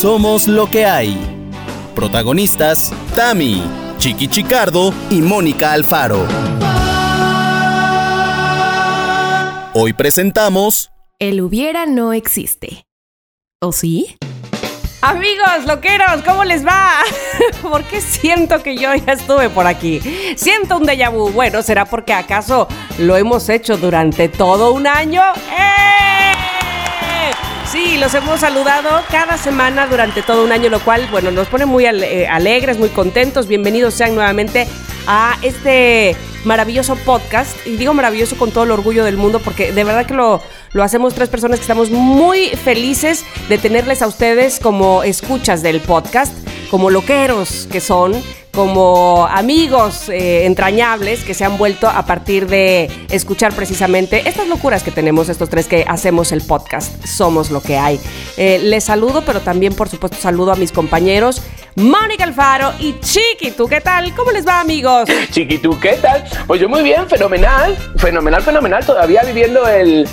Somos lo que hay. Protagonistas, Tami, Chiqui Chicardo y Mónica Alfaro. Hoy presentamos... El hubiera no existe. ¿O sí? Amigos, loqueros, ¿cómo les va? ¿Por qué siento que yo ya estuve por aquí? Siento un déjà vu. Bueno, ¿será porque acaso lo hemos hecho durante todo un año? ¡Eh! Sí, los hemos saludado cada semana durante todo un año, lo cual, bueno, nos pone muy eh, alegres, muy contentos. Bienvenidos sean nuevamente a este maravilloso podcast. Y digo maravilloso con todo el orgullo del mundo porque de verdad que lo, lo hacemos tres personas que estamos muy felices de tenerles a ustedes como escuchas del podcast, como loqueros que son como amigos eh, entrañables que se han vuelto a partir de escuchar precisamente estas locuras que tenemos estos tres que hacemos el podcast. Somos lo que hay. Eh, les saludo, pero también por supuesto saludo a mis compañeros Mónica Alfaro y Chiqui. ¿Tú qué tal? ¿Cómo les va amigos? Chiqui, ¿tú qué tal? Pues yo muy bien, fenomenal, fenomenal, fenomenal. Todavía viviendo el,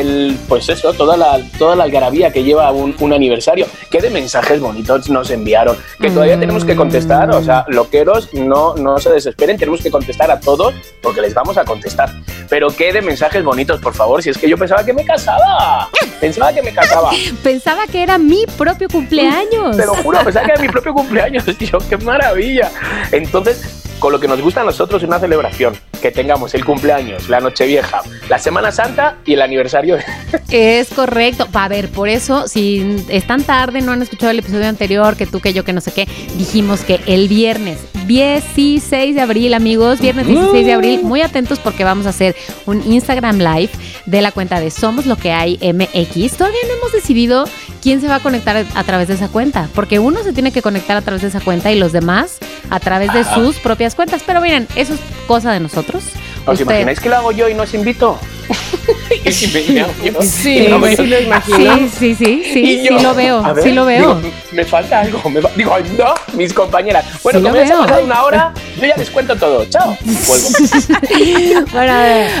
el pues eso, toda la, toda la algarabía que lleva un, un aniversario. ¿Qué de mensajes bonitos nos enviaron? Que todavía tenemos que contestar, o sea, lo no, no se desesperen, tenemos que contestar a todos porque les vamos a contestar. Pero qué de mensajes bonitos, por favor, si es que yo pensaba que me casaba. Pensaba que me casaba. pensaba que era mi propio cumpleaños. Te lo juro, pensaba que era mi propio cumpleaños. Tío, qué maravilla. Entonces, con lo que nos gusta a nosotros es una celebración, que tengamos el cumpleaños, la noche vieja, la Semana Santa y el aniversario. Es correcto. A ver, por eso, si están tarde, no han escuchado el episodio anterior, que tú, que yo, que no sé qué, dijimos que el viernes 16 de abril, amigos, viernes 16 de abril, muy atentos porque vamos a hacer un Instagram Live de la cuenta de Somos Lo que hay MX. Todavía no hemos decidido quién se va a conectar a través de esa cuenta, porque uno se tiene que conectar a través de esa cuenta y los demás a través de sus propias cuentas. Pero miren, eso es cosa de nosotros. ¿Os imagináis que lo hago yo y no os invito? sí, sí, lo imagino. Sí, sí, sí, sí, sí lo veo, sí lo veo. me falta algo, digo, no, mis compañeras. Bueno, como ya se ha pasado una hora, yo ya les cuento todo. Chao. bueno,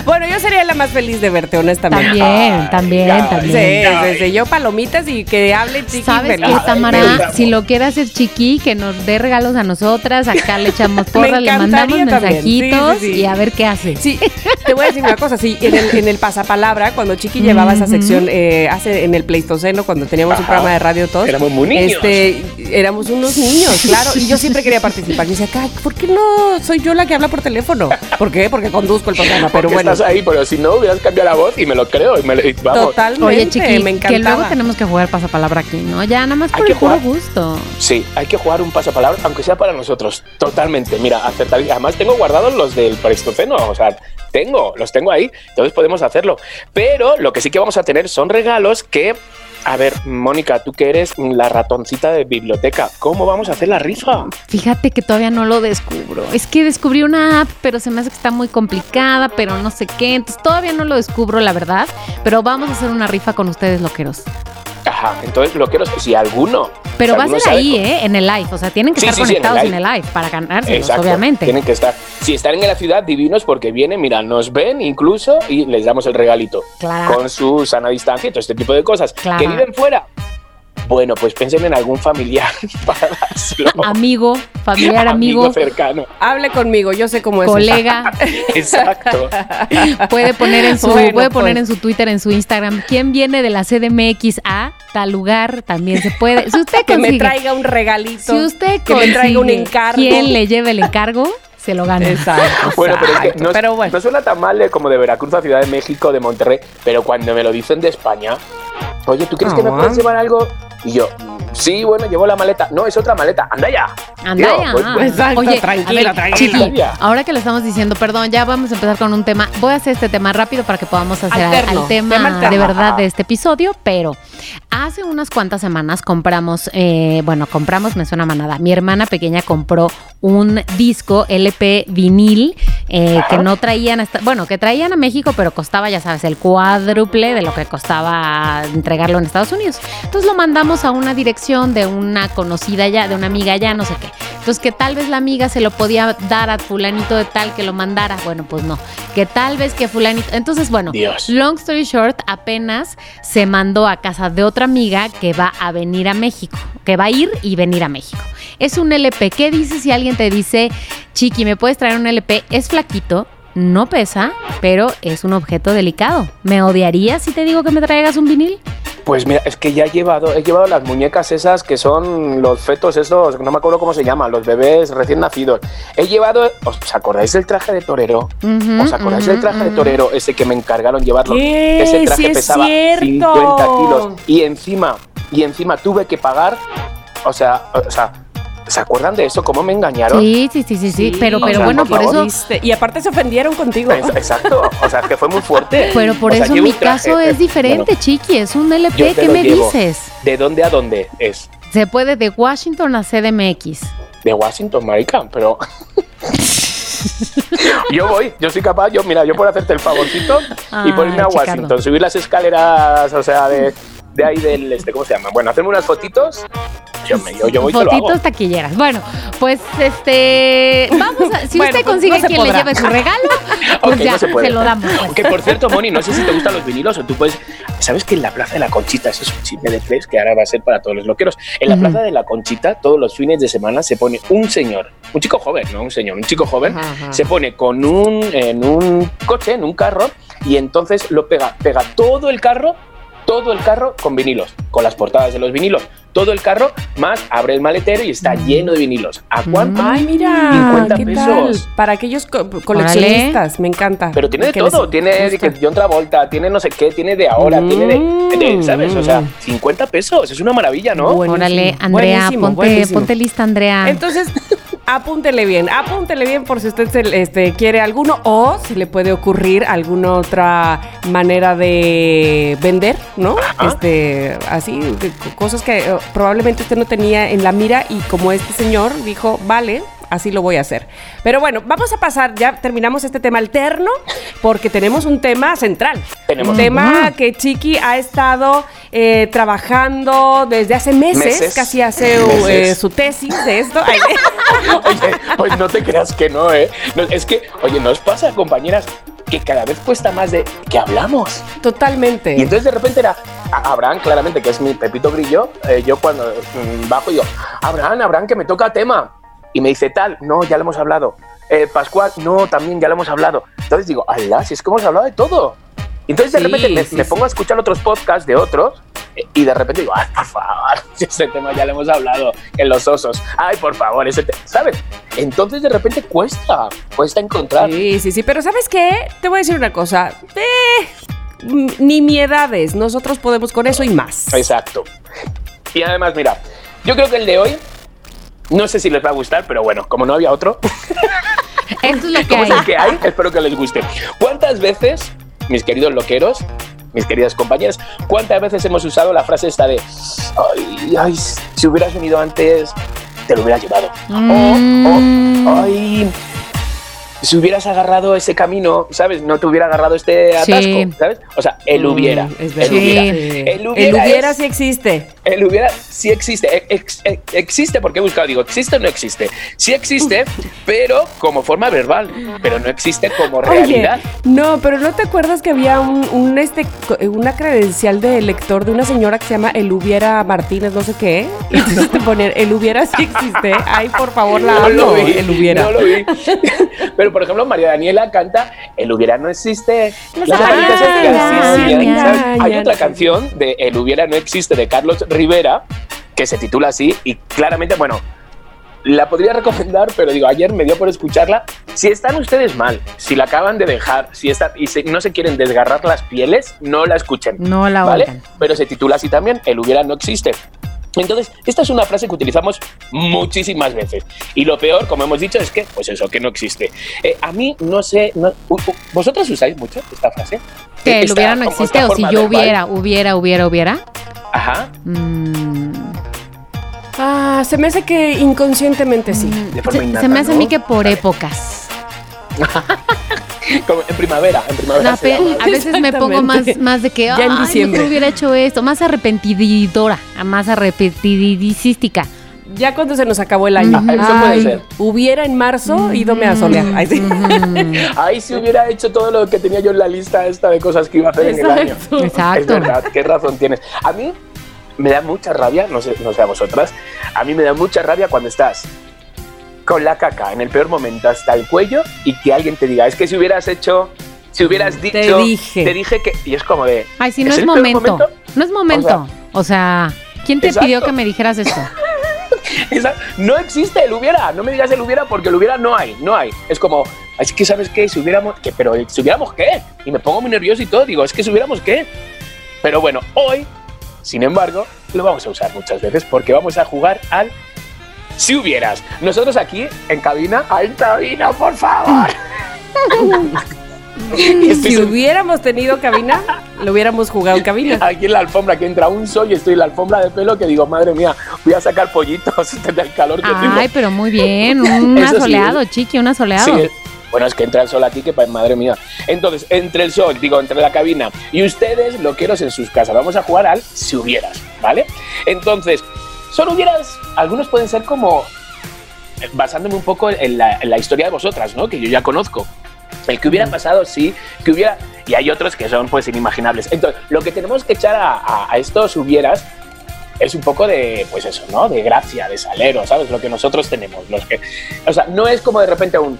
bueno, yo sería la más feliz de verte, honestamente. También, también, también. Sí, sí, yo palomitas y que hable chiqui ¿Sabes qué, Tamara? Si lo quiere hacer chiqui, que nos dé regalos a nosotras, acá le echamos porra, le mandamos mensajitos y a ver qué hace. Sí, decir una cosa, sí, en el, en el pasapalabra, cuando Chiqui llevaba esa sección eh, hace en el Pleistoceno, cuando teníamos un programa de radio todos. Éramos muy niños. Este, éramos unos niños, claro. Y yo siempre quería participar. Y decía, ¿por qué no soy yo la que habla por teléfono? ¿Por qué? Porque conduzco el programa. Pero bueno. Estás ahí, pero si no hubieras cambiado la voz y me lo creo. Y me, vamos. Totalmente. Oye, Chiqui, me encantaba. que luego tenemos que jugar pasapalabra aquí, ¿no? Ya nada más por hay el puro gusto. Sí, hay que jugar un pasapalabra, aunque sea para nosotros. Totalmente. Mira, acertar. Además tengo guardados los del Pleistoceno. O sea, tengo, los tengo ahí. Entonces podemos hacerlo. Pero lo que sí que vamos a tener son regalos que a ver, Mónica, tú que eres la ratoncita de biblioteca, ¿cómo vamos a hacer la rifa? Fíjate que todavía no lo descubro. Es que descubrí una app, pero se me hace que está muy complicada, pero no sé qué. Entonces todavía no lo descubro, la verdad. Pero vamos a hacer una rifa con ustedes, loqueros. Ajá, entonces lo quiero si alguno. Pero va a ser ahí, ¿eh? En el live. O sea, tienen que estar conectados en el, live para ganárselos, obviamente. Tienen que estar. Si están en la ciudad, divinos, porque vienen, mira, nos ven incluso y les damos el regalito. Claro. Con su sana distancia y todo este tipo de cosas. Que viven fuera, bueno, pues piensen en algún familiar para Amigo, familiar, amigo. cercano. Hable conmigo, yo sé cómo es. Colega. Exacto. puede poner en su, puede poner pues. en su Twitter, en su Instagram, ¿quién viene de la CDMX a tal lugar? También se puede. Si usted que me traiga un regalito. Si usted que me traiga un encargo. ¿Quién le lleve el encargo? se lo gana. Exacto. bueno, pero es que no, pero bueno. no suena tan mal como de Veracruz a Ciudad de México, de Monterrey, pero cuando me lo dicen de España, oye, ¿tú crees que me puedes llevar algo y yo, sí, bueno, llevo la maleta. No, es otra maleta. Anda ya. Anda ya. Pues, pues, Exacto, Oye, tranquila, tranquila. ahora que le estamos diciendo, perdón, ya vamos a empezar con un tema. Voy a hacer este tema rápido para que podamos hacer el tema, de verdad de este episodio, pero hace unas cuantas semanas compramos, eh, bueno, compramos, me suena manada. Mi hermana pequeña compró un disco LP vinil eh, que no traían, bueno, que traían a México, pero costaba, ya sabes, el cuádruple de lo que costaba entregarlo en Estados Unidos. Entonces lo mandamos a una dirección de una conocida ya, de una amiga ya, no sé qué. Entonces, que tal vez la amiga se lo podía dar a fulanito de tal que lo mandara. Bueno, pues no. Que tal vez que fulanito. Entonces, bueno, Dios. long story short, apenas se mandó a casa de otra amiga que va a venir a México. Que va a ir y venir a México. Es un LP. ¿Qué dices si alguien te dice, Chiqui, ¿me puedes traer un LP? Es flaquito. No pesa, pero es un objeto delicado. ¿Me odiarías si te digo que me traigas un vinil? Pues mira, es que ya he llevado, he llevado las muñecas esas que son los fetos esos, no me acuerdo cómo se llaman, los bebés recién nacidos. He llevado, ¿os acordáis del traje de torero? ¿Os acordáis del traje de torero ese que me encargaron llevarlo? ¿Qué? Ese traje Sí es pesaba cierto. 50 kilos y encima, y encima tuve que pagar, o sea, o sea, ¿se acuerdan de eso? ¿Cómo me engañaron? Sí, sí, sí, sí, sí. Pero, o pero sea, bueno, por eso. Viste, Y aparte se ofendieron contigo. Es- Exacto, o sea, es que fue muy fuerte. Pero por O sea, eso mi traje, caso eh, es diferente, bueno, Chiqui. Es un LP. ¿Qué me llevo. dices? ¿De dónde a dónde es? Se puede de Washington a CDMX. De Washington, marica, pero... yo voy, yo soy capaz, yo mira, yo puedo hacerte el favorcito y por irme a Chicardo. Washington, subir las escaleras, o sea, de, de ahí del, este, ¿cómo se llama? Bueno, hacerme unas fotitos, yo, me- yo, yo voy y te lo hago. Fotitos taquilleras. Bueno, pues este. Vamos a. Si Bueno, usted pues, consigue no quien le podrá. lleve su regalo, pues Ok, ya no se se, lo damos. pues. Que por cierto, Moni, no sé si te gustan los vinilos o tú puedes. ¿Sabes que en la Plaza de la Conchita, eso es un chisme de tres que ahora va a ser para todos los loqueros? En la Ujú. Plaza de la Conchita, todos los fines de semana se pone un señor, un chico joven, no un señor, un chico joven, Ajá, ajá. se pone con un, en un coche, en un carro, y entonces lo pega, pega todo el carro, todo el carro con vinilos, con las portadas de los vinilos. Todo el carro, más abre el maletero y está Mm. lleno de vinilos. ¿A cuánto? Ay, mira, 50 ¿qué pesos. tal? Para aquellos co- coleccionistas, me encanta. Pero tiene de les todo, tiene de que John Travolta, tiene no sé qué, tiene de ahora, tiene de, de- ¿sabes? O sea, Mm. 50 pesos, es una maravilla, ¿no? Bueno. Órale, Andrea, buenísimo, ponte, buenísimo. ponte lista, Andrea. Entonces, apúntele bien, apúntele bien por si usted se- este, quiere alguno o si le puede ocurrir alguna otra manera de vender, ¿no? Ajá. Este, así, de cosas que eh, probablemente usted no tenía en la mira y como este señor dijo, vale. Así lo voy a hacer. Pero bueno, vamos a pasar, ya terminamos este tema alterno, porque tenemos un tema central. Tenemos. un tema que Chiqui ha estado eh, trabajando desde hace meses, Meses. casi hace Meses. eh, su tesis de esto. Oye, oye, no te creas que no, ¿eh? No, es que, oye, nos pasa, compañeras, que cada vez cuesta más de que hablamos. Totalmente. Y entonces de repente era a- Abraham, claramente, que es mi Pepito Grillo. eh, yo cuando mm, bajo digo, Abraham, Abraham, que me toca tema. Y me dice tal, no, ya lo hemos hablado. Eh, Pascual, no, también ya lo hemos hablado. Entonces digo, alá, si es que hemos hablado de todo. Entonces de Sí, repente me, sí, me sí. pongo a escuchar otros podcasts de otros eh, y de repente digo, ay, por favor, ese tema ya lo hemos hablado en los osos. Ay, por favor, ese tema, ¿sabes? Entonces de repente cuesta, cuesta encontrar. Sí, sí, sí. Pero ¿sabes qué? Te voy a decir una cosa. Eh, m- ni miedades. Nosotros podemos con eso y más. Exacto. Y además, mira, yo creo que el de hoy, no sé si les va a gustar, pero bueno, como no había otro, Esto es lo que hay. es que hay, espero que les guste. ¿Cuántas veces, mis queridos loqueros, mis queridas compañeras, cuántas veces hemos usado la frase esta de, ay, ay, si hubieras venido antes, te lo hubieras llevado? Mm. O, o, ay, si hubieras agarrado ese camino, ¿sabes? No te hubiera agarrado este Sí. atasco, ¿sabes? O sea, el Mm, hubiera. es el verdad. hubiera. Sí. Hubiera, hubiera es- sí existe. el hubiera sí existe. Ex- ex- existe porque he buscado, digo, ¿existe o no existe? Sí existe, pero como forma verbal, pero no existe como realidad. Oye, no, pero ¿no te acuerdas que había un, un, este, una credencial de lector de una señora que se llama El Hubiera Martínez, no sé qué? Y entonces te poner El Hubiera sí existe. Ay, por favor, la no lo vi, El Hubiera. no lo vi. Pero por ejemplo, María Daniela canta El hubiera no existe. Hay otra canción de El hubiera no existe de Carlos Rivera que se titula así y claramente, bueno, la podría recomendar, pero digo, ayer me dio por escucharla. Si están ustedes mal, si la acaban de dejar, si están y se- no se quieren desgarrar las pieles, no la escuchen. No la ¿vale? oigan. Pero se titula así también, el hubiera no existe. Entonces, esta es una frase que utilizamos muchísimas veces. Y lo peor, como hemos dicho, es que, pues eso, que no existe. Eh, a mí, no sé, no- ¿vosotros usáis mucho esta frase? Que el hubiera no existe o si yo verbal. hubiera, hubiera, hubiera, hubiera. Ajá. Mm, Ah, se me hace que inconscientemente sí. De forma se, innata, se me hace a ¿no? mí que por épocas. Como en primavera, en primavera. No, se pe- llama. a veces me pongo más, más de que, Ya en ay, diciembre. mejor hubiera hecho esto, más arrepentididora, más arrepentidicística. Ya cuando se nos acabó el año. Ah, eso puede ser. Hubiera en marzo idome a solear. Ay, sí. Ahí si hubiera hecho todo lo que tenía yo en la lista esta de cosas que iba a hacer en el año. Exacto. Exacto. Es verdad, qué razón tienes. A mí me da mucha rabia, no sé, no sé a vosotras, a mí me da mucha rabia cuando estás con la caca en el peor momento hasta el cuello y que alguien te diga, es que si hubieras hecho, si hubieras Te dicho, dije. te dije que... Y es como de... Ay, si no es, el peor momento. No es momento. O sea, ¿quién te Exacto. pidió que me dijeras esto? No existe el hubiera, no me digas el hubiera porque el hubiera no hay, no hay. Es como, es que sabes qué, si hubiéramos, que, pero si hubiéramos qué, y me pongo muy nervioso y todo, digo, es que si hubiéramos qué. Pero bueno, hoy, sin embargo, lo vamos a usar muchas veces porque vamos a jugar al si hubieras. Nosotros aquí en cabina, en cabina, por favor. Si hubiéramos tenido cabina, lo hubiéramos jugado en cabina. Aquí en la alfombra que entra un sol y estoy en la alfombra de pelo que digo, madre mía, voy a sacar pollitos del calor que tengo. Ay, pero muy bien. Un sí, asoleado, chiqui, un asoleado. Sí, bueno, es que entra el sol aquí, que pa- madre mía. Entonces, entre el sol, digo, entre la cabina y ustedes, loqueros en sus casas, vamos a jugar al si hubieras, ¿vale? Entonces, solo hubieras, algunos pueden ser como, eh, basándome un poco en la, en la historia de vosotras, ¿no? Que yo ya conozco. El que hubiera pasado, sí, que hubiera... Y hay otros que son, pues, inimaginables. Entonces, lo que tenemos que echar a, a- a estos hubieras es un poco de, pues eso, ¿no? De gracia, de salero, ¿sabes? Lo que nosotros tenemos. Los que, o sea, no es como de repente un...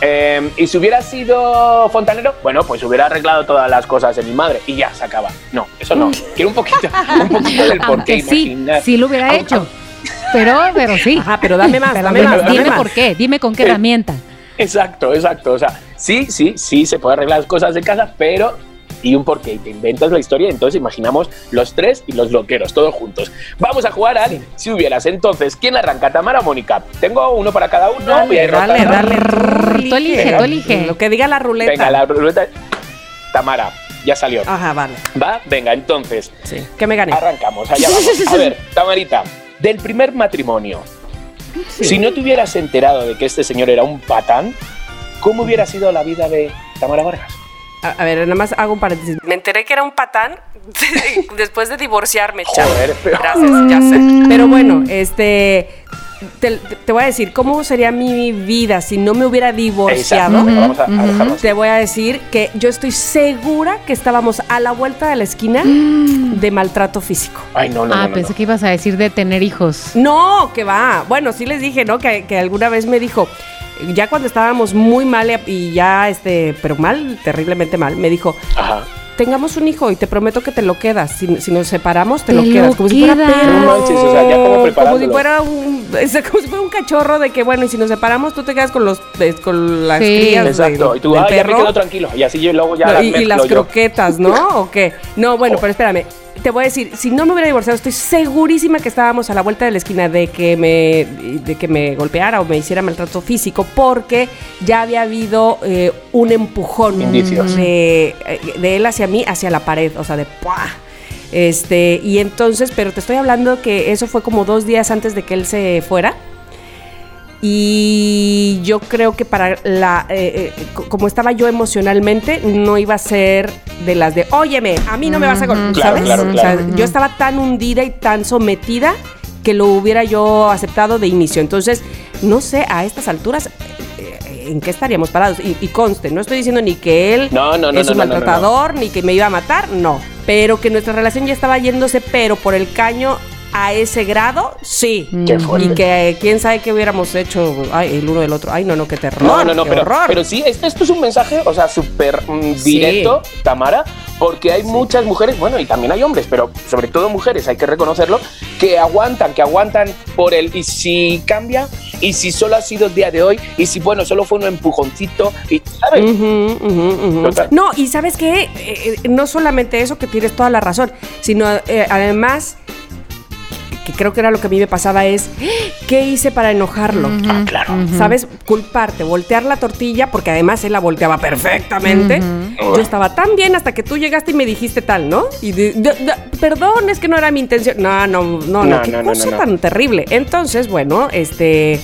eh, y si hubiera sido fontanero, bueno, pues hubiera arreglado todas las cosas de mi madre y ya se acaba. No, eso no. Quiero un poquito, un poquito del por qué Aunque sí, imaginar. sí lo hubiera Aunque- hecho. Pero, pero sí. Ajá, pero dame más, Pero dame más, dame dime más. por qué, dime con qué herramienta. Exacto, exacto. O sea, sí, sí, sí, se puede arreglar las cosas de casa, pero y un porqué. Y te inventas la historia y entonces imaginamos los tres y los loqueros, todos juntos. Vamos a jugar al si hubieras. Entonces, ¿quién arranca? ¿Tamara o Mónica? Tengo uno para cada uno. voy a ir Dale, dale. Tú elige, Venga. tú elige. Lo que diga la ruleta. Venga, la ruleta. Tamara, ya salió. Ajá, vale. ¿Va? Venga, entonces, Sí. Que me gané. arrancamos. Allá vamos. A ver, Tamarita, del primer matrimonio, si no te hubieras enterado de que este señor era un patán, ¿cómo hubiera sido la vida de Tamara Vargas? A, a ver, nada más hago un paréntesis. Me enteré que era un patán después de divorciarme, chavo. Joder, pero- Gracias, ya sé. Pero bueno, este. Te, te voy a decir, ¿cómo sería mi vida si no me hubiera divorciado? Exacto, vamos a, a dejarlo así. Te voy a decir que yo estoy segura que estábamos a la vuelta de la esquina de maltrato físico. Ay, no, no, ah, no, no, pensé no. que ibas a decir de tener hijos. No, que va. Bueno, sí les dije, ¿no? Que, que alguna vez me dijo, ya cuando estábamos muy mal y ya, este, pero mal, terriblemente mal, me dijo, Ajá. tengamos un hijo y te prometo que te lo quedas. Si, si nos separamos, te, Te lo lo quedas. Como si fuera quedas. perro. No manches, o sea, ya como Como si fuera un, es como si fuera un cachorro de que, bueno, y si nos separamos, tú te quedas con los eh, con las Sí. crías Exacto. Y tú, ah, ya me quedo tranquilo. Y así yo luego ya No, las y, y las yo. croquetas, ¿no? ¿O qué? No, bueno, Oh. pero espérame. Te voy a decir, si no me hubiera divorciado, estoy segurísima que estábamos a la vuelta de la esquina de que me, de que me golpeara o me hiciera maltrato físico, porque ya había habido eh, un empujón de, eh, de él hacia mí, hacia la pared, o sea, de ¡pua! Este, y entonces, pero te estoy hablando que eso fue como dos días antes de que él se fuera. Y yo creo que para la. eh, eh, co- como estaba yo emocionalmente, no iba a ser de las de, óyeme, a mí no me vas a. gol-", Ujú. Claro, ¿Sabes? claro, O sea, yo estaba tan hundida y tan sometida que lo hubiera yo aceptado de inicio. Entonces, no sé, a estas alturas. eh, ¿En qué estaríamos parados? Y, y conste, no estoy diciendo ni que él No, no, no, es un maltratador, ni que me iba a matar, no. Pero que nuestra relación ya estaba yéndose, pero por el caño a ese grado, sí. Qué fuerte. Y que quién sabe qué hubiéramos hecho ay, el uno del otro. Ay, no, no, qué terror. No, no, no, qué pero, horror. pero sí, esto, esto es un mensaje, o sea, súper mm, Sí. directo, Tamara, porque hay muchas mujeres, bueno, y también hay hombres, pero sobre todo mujeres, hay que reconocerlo, que aguantan, que aguantan por el, y si cambia, y si solo ha sido el día de hoy, y si, bueno, solo fue un empujoncito, y, ¿sabes? No, y sabes qué, Eh, eh, no solamente eso, que tienes toda la razón, sino eh, además, que creo que era lo que a mí me pasaba, es, ¿qué hice para enojarlo? Ah, claro. ¿Sabes? Culparte, voltear la tortilla, porque además él la volteaba perfectamente. Yo estaba tan bien hasta que tú llegaste y me dijiste tal, ¿no? Y de- de- de- perdón, es que no era mi intención. No, no, no, no, No, qué no, cosa no, no. tan terrible. Entonces, bueno, este,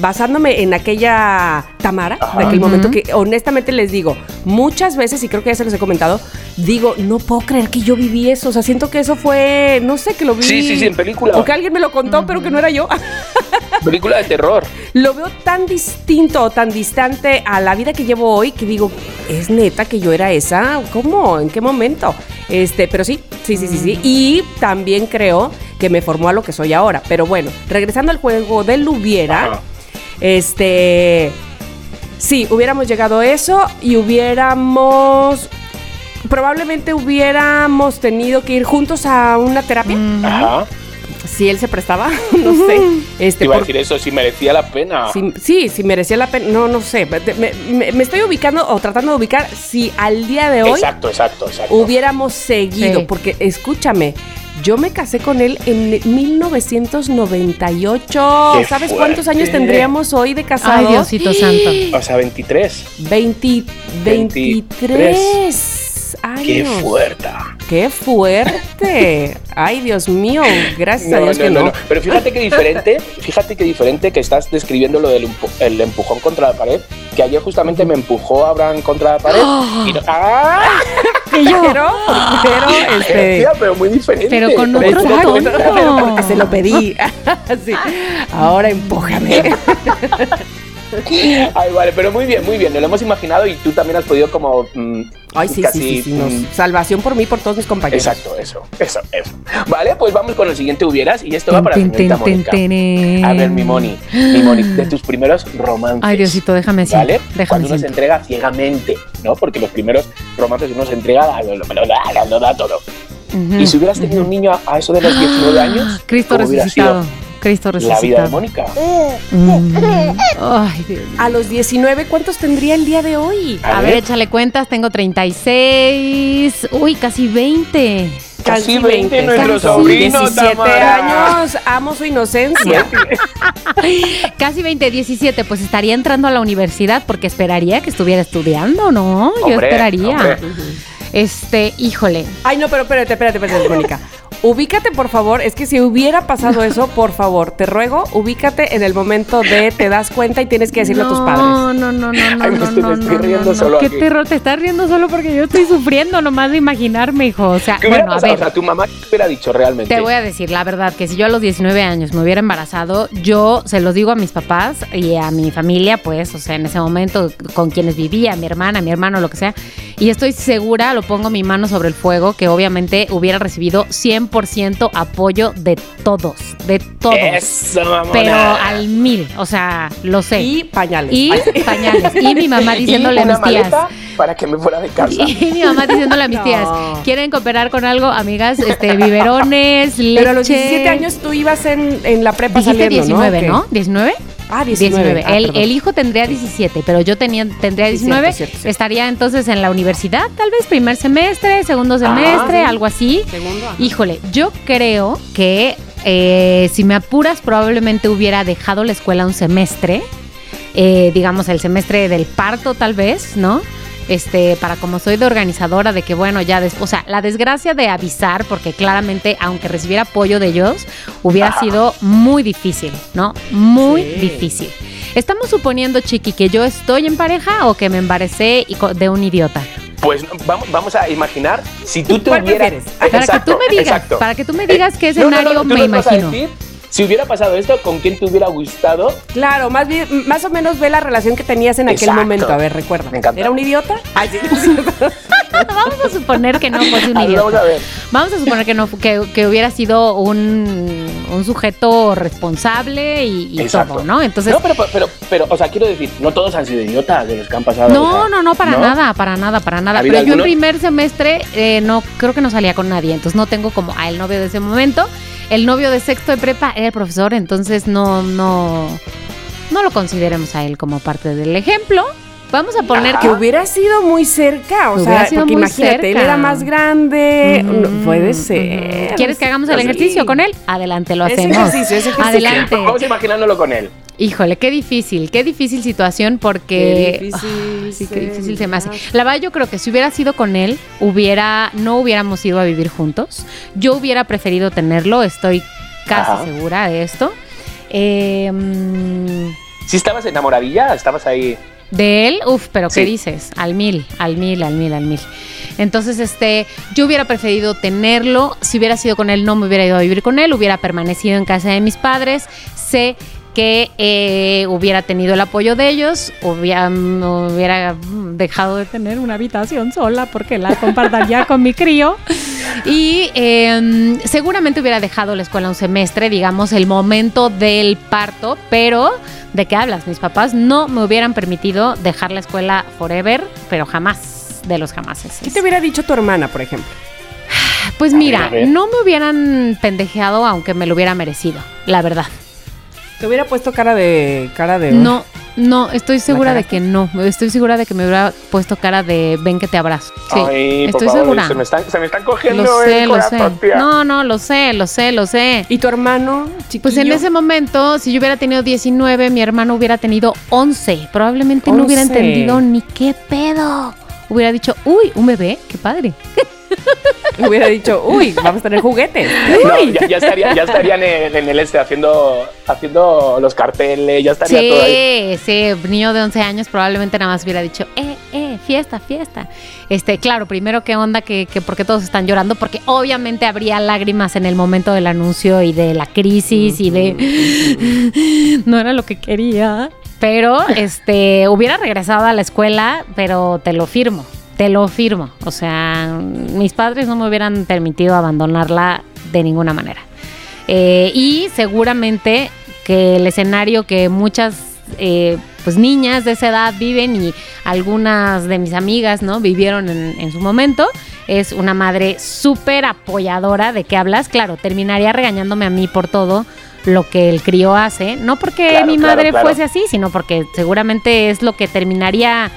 basándome en aquella Tamara Ajá. de aquel momento que honestamente les digo, muchas veces, y creo que ya se los he comentado, digo, no puedo creer que yo viví eso. O sea, siento que eso fue, no sé, que lo vi. Sí, sí, sí, en película. O que alguien me lo contó, pero que no era yo. Película de terror. lo veo tan distinto, tan distante a la vida que llevo hoy que digo, ¿es neta que yo era esa? ¿Cómo? ¿En qué momento? Este, pero sí, sí, sí, sí, sí. Y también creo que me formó a lo que soy ahora. Pero bueno, regresando al juego del hubiera, Ajá. este, sí, hubiéramos llegado a eso y hubiéramos, probablemente hubiéramos tenido que ir juntos a una terapia. Ajá. Si él se prestaba, no sé. Te Este, iba a decir eso, si merecía la pena. Sí, sí, sí merecía la pena. No, no sé. Me, me- me estoy ubicando o tratando de ubicar si al día de hoy Exacto, exacto, exacto. hubiéramos seguido. Sí. Porque escúchame, yo me casé con él en 1998. ¡Qué ¿Sabes cuántos años tendríamos hoy de casados? Ay, Diosito santo. O sea, 23. 20 23 Qué años. fuerte. ¡Qué fuerte! Ay, Dios mío. Gracias a No, Dios no, que no. Pero fíjate que diferente, fíjate que diferente que estás describiendo lo del empu- el empujón contra la pared, que ayer justamente me empujó Abraham contra la pared y no- ¡Ah! Pero, pero, este... Tía, pero muy diferente. Pero con Pero otro ¿cómo tono. Pero porque se lo pedí. Sí. Ahora empújame. Ay, vale, pero muy bien, muy bien. Lo hemos imaginado y tú también has podido como mm, Ay, sí, casi, sí, sí, sí, nos- mm, Salvación por mí, por todos mis compañeros. Exacto, eso, eso, eso. Vale, pues vamos con el siguiente hubieras y esto va para Ten, ten, ten, A ver, mi Moni, mi Moni, de tus primeros romances. Ay, Diosito, déjame. ¿Vale? Déjame Cuando uno se entrega ciegamente, ¿no? Porque los primeros romances uno se entrega, lo, lo- da, todo. Ujú, Y si hubieras tenido un niño a, a eso de los 19 años, Cristo ¿cómo hubiera resucitado. sido Cristo la vida de resucitado. Mónica? Mm. Ay, Dios. A los 19, ¿cuántos tendría el día de hoy? A ver, échale cuentas, tengo 36. Uy, casi 20. Casi 20 nuestro Casi sobrino, 17 Tamara. años, amo su inocencia. Casi 20, 17. Pues estaría entrando a la universidad porque esperaría que estuviera estudiando, ¿no? Yo Hombre, esperaría. hombre. Este, híjole. Ay, no, pero espérate, espérate, espérate, Mónica. Ubícate, por favor. Es que si hubiera pasado eso, por favor, te ruego, ubícate en el momento de te das cuenta y tienes que decirle a tus padres. No, no, no, no, no, Ay, me no, estoy- me no, estoy no, riendo no, solo Qué aquí. terror, te estás riendo solo porque yo estoy sufriendo nomás de imaginarme, hijo. O sea, ¿Qué bueno, a ver. O sea, tu mamá te hubiera dicho realmente. Te voy a decir la verdad, que si yo a los 19 años me hubiera embarazado, yo se los digo a mis papás y a mi familia, pues, o sea, en ese momento con quienes vivía, mi hermana, mi hermano, lo que sea, y estoy segura, lo pongo mi mano sobre el fuego, que obviamente hubiera recibido 100% apoyo de todos, de todos. Eso. Pero al mil, o sea, lo sé. Y pañales. Y Ay, pañales. Y mi mamá Y diciéndole a una mis tías. para que me fuera de casa. Y mi mamá diciéndole a mis No. tías, ¿quieren cooperar con algo? Amigas, este, biberones, leche. Pero a los 17 años tú ibas en, en la prepa Dijiste saliendo, 19, ¿no? ¿no? ¿19? Ah, 19. Ah, el, perdón. el hijo tendría 17, pero yo tenía, tendría Sí, 19. cierto, cierto, cierto. Estaría entonces en la universidad, tal vez primer semestre, segundo semestre, sí. algo así. Segundo. Híjole, yo creo que eh, si me apuras probablemente hubiera dejado la escuela un semestre, eh, digamos el semestre del parto tal vez, ¿no? Este, para como soy de organizadora de que bueno, ya después, o sea, la desgracia de avisar, porque claramente, aunque recibiera apoyo de ellos, hubiera Ajá. sido muy difícil, ¿no? Muy Sí. difícil. Estamos suponiendo, Chiqui, que yo estoy en pareja o que me co- de un idiota. Pues vamos, vamos a imaginar si tú te ¿Cuál hubieras. Para Exacto, que tú me digas, exacto. para que tú me digas qué no, no, no, escenario me nos vas a imagino. Si hubiera pasado esto, ¿con quién te hubiera gustado? Claro, más bien, más o menos ve la relación que tenías en aquel Exacto. momento. A ver, recuerda. Me encanta. ¿Era un idiota? Ay, sí. Vamos a suponer que no fuese un idiota. vamos a ver. Vamos a suponer que no que, que hubiera sido un, un sujeto responsable y, y todo, ¿no? Entonces, no, pero, pero, pero, o sea, quiero decir, no todos han sido idiotas de los que han pasado. o no, sea, no, no, para nada, para nada, para nada. ¿Ha Pero yo en primer semestre eh, no creo que no salía con nadie, entonces no tengo como a el novio de ese momento. El novio de sexto de prepa era el profesor, entonces no, no, no lo consideremos a él como parte del ejemplo. Vamos a poner Ajá. Que hubiera sido muy cerca, o sea, sido porque muy imagínate, él era más grande, no, puede ser. ¿Quieres que hagamos el Sí. ejercicio con él? Adelante, lo Ese hacemos. ejercicio, ese ejercicio. Adelante. Vamos imaginándolo con él. Híjole, qué difícil, qué difícil situación porque... Qué difícil sí, qué se difícil se me hace. La verdad, yo creo que si hubiera sido con él, hubiera, no hubiéramos ido a vivir juntos. Yo hubiera preferido tenerlo, estoy casi Ajá. segura de esto. Eh, ¿Sí estabas enamoradilla? ¿Estabas ahí? De él, uf, pero ¿qué dices? Al mil, al mil, al mil, al mil. Entonces, este, yo hubiera preferido tenerlo. Si hubiera sido con él, no me hubiera ido a vivir con él, hubiera permanecido en casa de mis padres. Sé que eh, hubiera tenido el apoyo de ellos, hubiera, no hubiera dejado de tener una habitación sola porque la compartiría con mi crío. Y eh, seguramente hubiera dejado la escuela un semestre, digamos, el momento del parto, pero ¿de qué hablas? Mis papás no me hubieran permitido dejar la escuela forever, pero jamás, de los jamases. ¿Qué te hubiera dicho tu hermana, por ejemplo? Pues mira, no me hubieran pendejeado aunque me lo hubiera merecido, la verdad. Te hubiera puesto cara de. cara de. No, no, estoy segura de que no. Estoy segura de que me hubiera puesto cara de ven que te abrazo. Sí, Ay, por estoy favor, segura. Se me están, se me están cogiendo Lo sé, el lo sé. corazón, tía. No, no, lo sé, lo sé, lo sé. ¿Y tu hermano, chiquillo? Pues en ese momento, si yo hubiera tenido 19, mi hermano hubiera tenido 11. Probablemente no hubiera 11. entendido ni qué pedo. Hubiera dicho, uy, un bebé, qué padre. Hubiera dicho, uy, vamos a tener juguetes. No, ya, ya estaría, ya estarían en, en el este haciendo, haciendo los carteles, ya estaría todo ahí. Sí, sí, niño de 11 años probablemente nada más hubiera dicho, eh, eh, fiesta, fiesta. Este, claro, primero qué onda, que, que por qué todos están llorando, porque obviamente habría lágrimas en el momento del anuncio y de la crisis y de no era lo que quería. Pero este hubiera regresado a la escuela, pero te lo firmo. Te lo firmo. O sea, mis padres no me hubieran permitido abandonarla de ninguna manera. Eh, y seguramente que el escenario que muchas eh, pues niñas de esa edad viven y algunas de mis amigas no vivieron en, en su momento es una madre súper apoyadora de que hablas claro terminaría regañándome a mí por todo lo que el crío hace no porque Claro, mi claro, madre claro. fuese así sino porque seguramente es lo que terminaría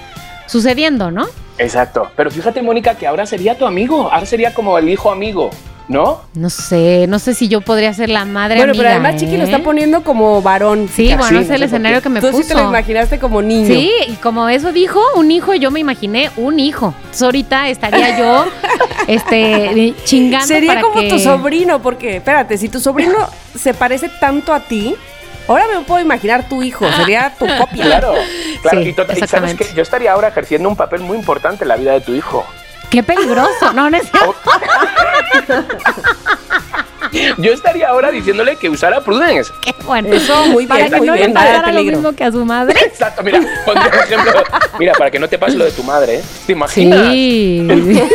sucediendo no Exacto. Pero fíjate, Mónica, que ahora sería tu amigo. Ahora sería como el hijo amigo, ¿no? no sé no sé si yo podría ser la madre Bueno, pero además Chiqui lo ¿eh? está poniendo como varón. sí chica. bueno sí, es no el sé escenario que me Tú puso sí te lo imaginaste como niño. Sí, y como eso dijo un hijo, yo me imaginé un hijo. Entonces, ahorita estaría yo este chingando Sería para como que- tu sobrino, porque, espérate, si tu sobrino se parece tanto a ti, ahora me puedo imaginar tu hijo, sería tu copia. Claro, claro. Sí, y, y sabes que yo estaría ahora ejerciendo un papel muy importante en la vida de tu hijo. Qué peligroso, no, no es cierto. Yo estaría ahora diciéndole que usara Prudence. Qué bueno. Eso, muy para bien, que muy no bien, le pasara lo mismo que a su madre. Exacto, mira, un ejemplo. Mira, para que no te pase lo de tu madre, ¿eh? ¿te imaginas? Sí.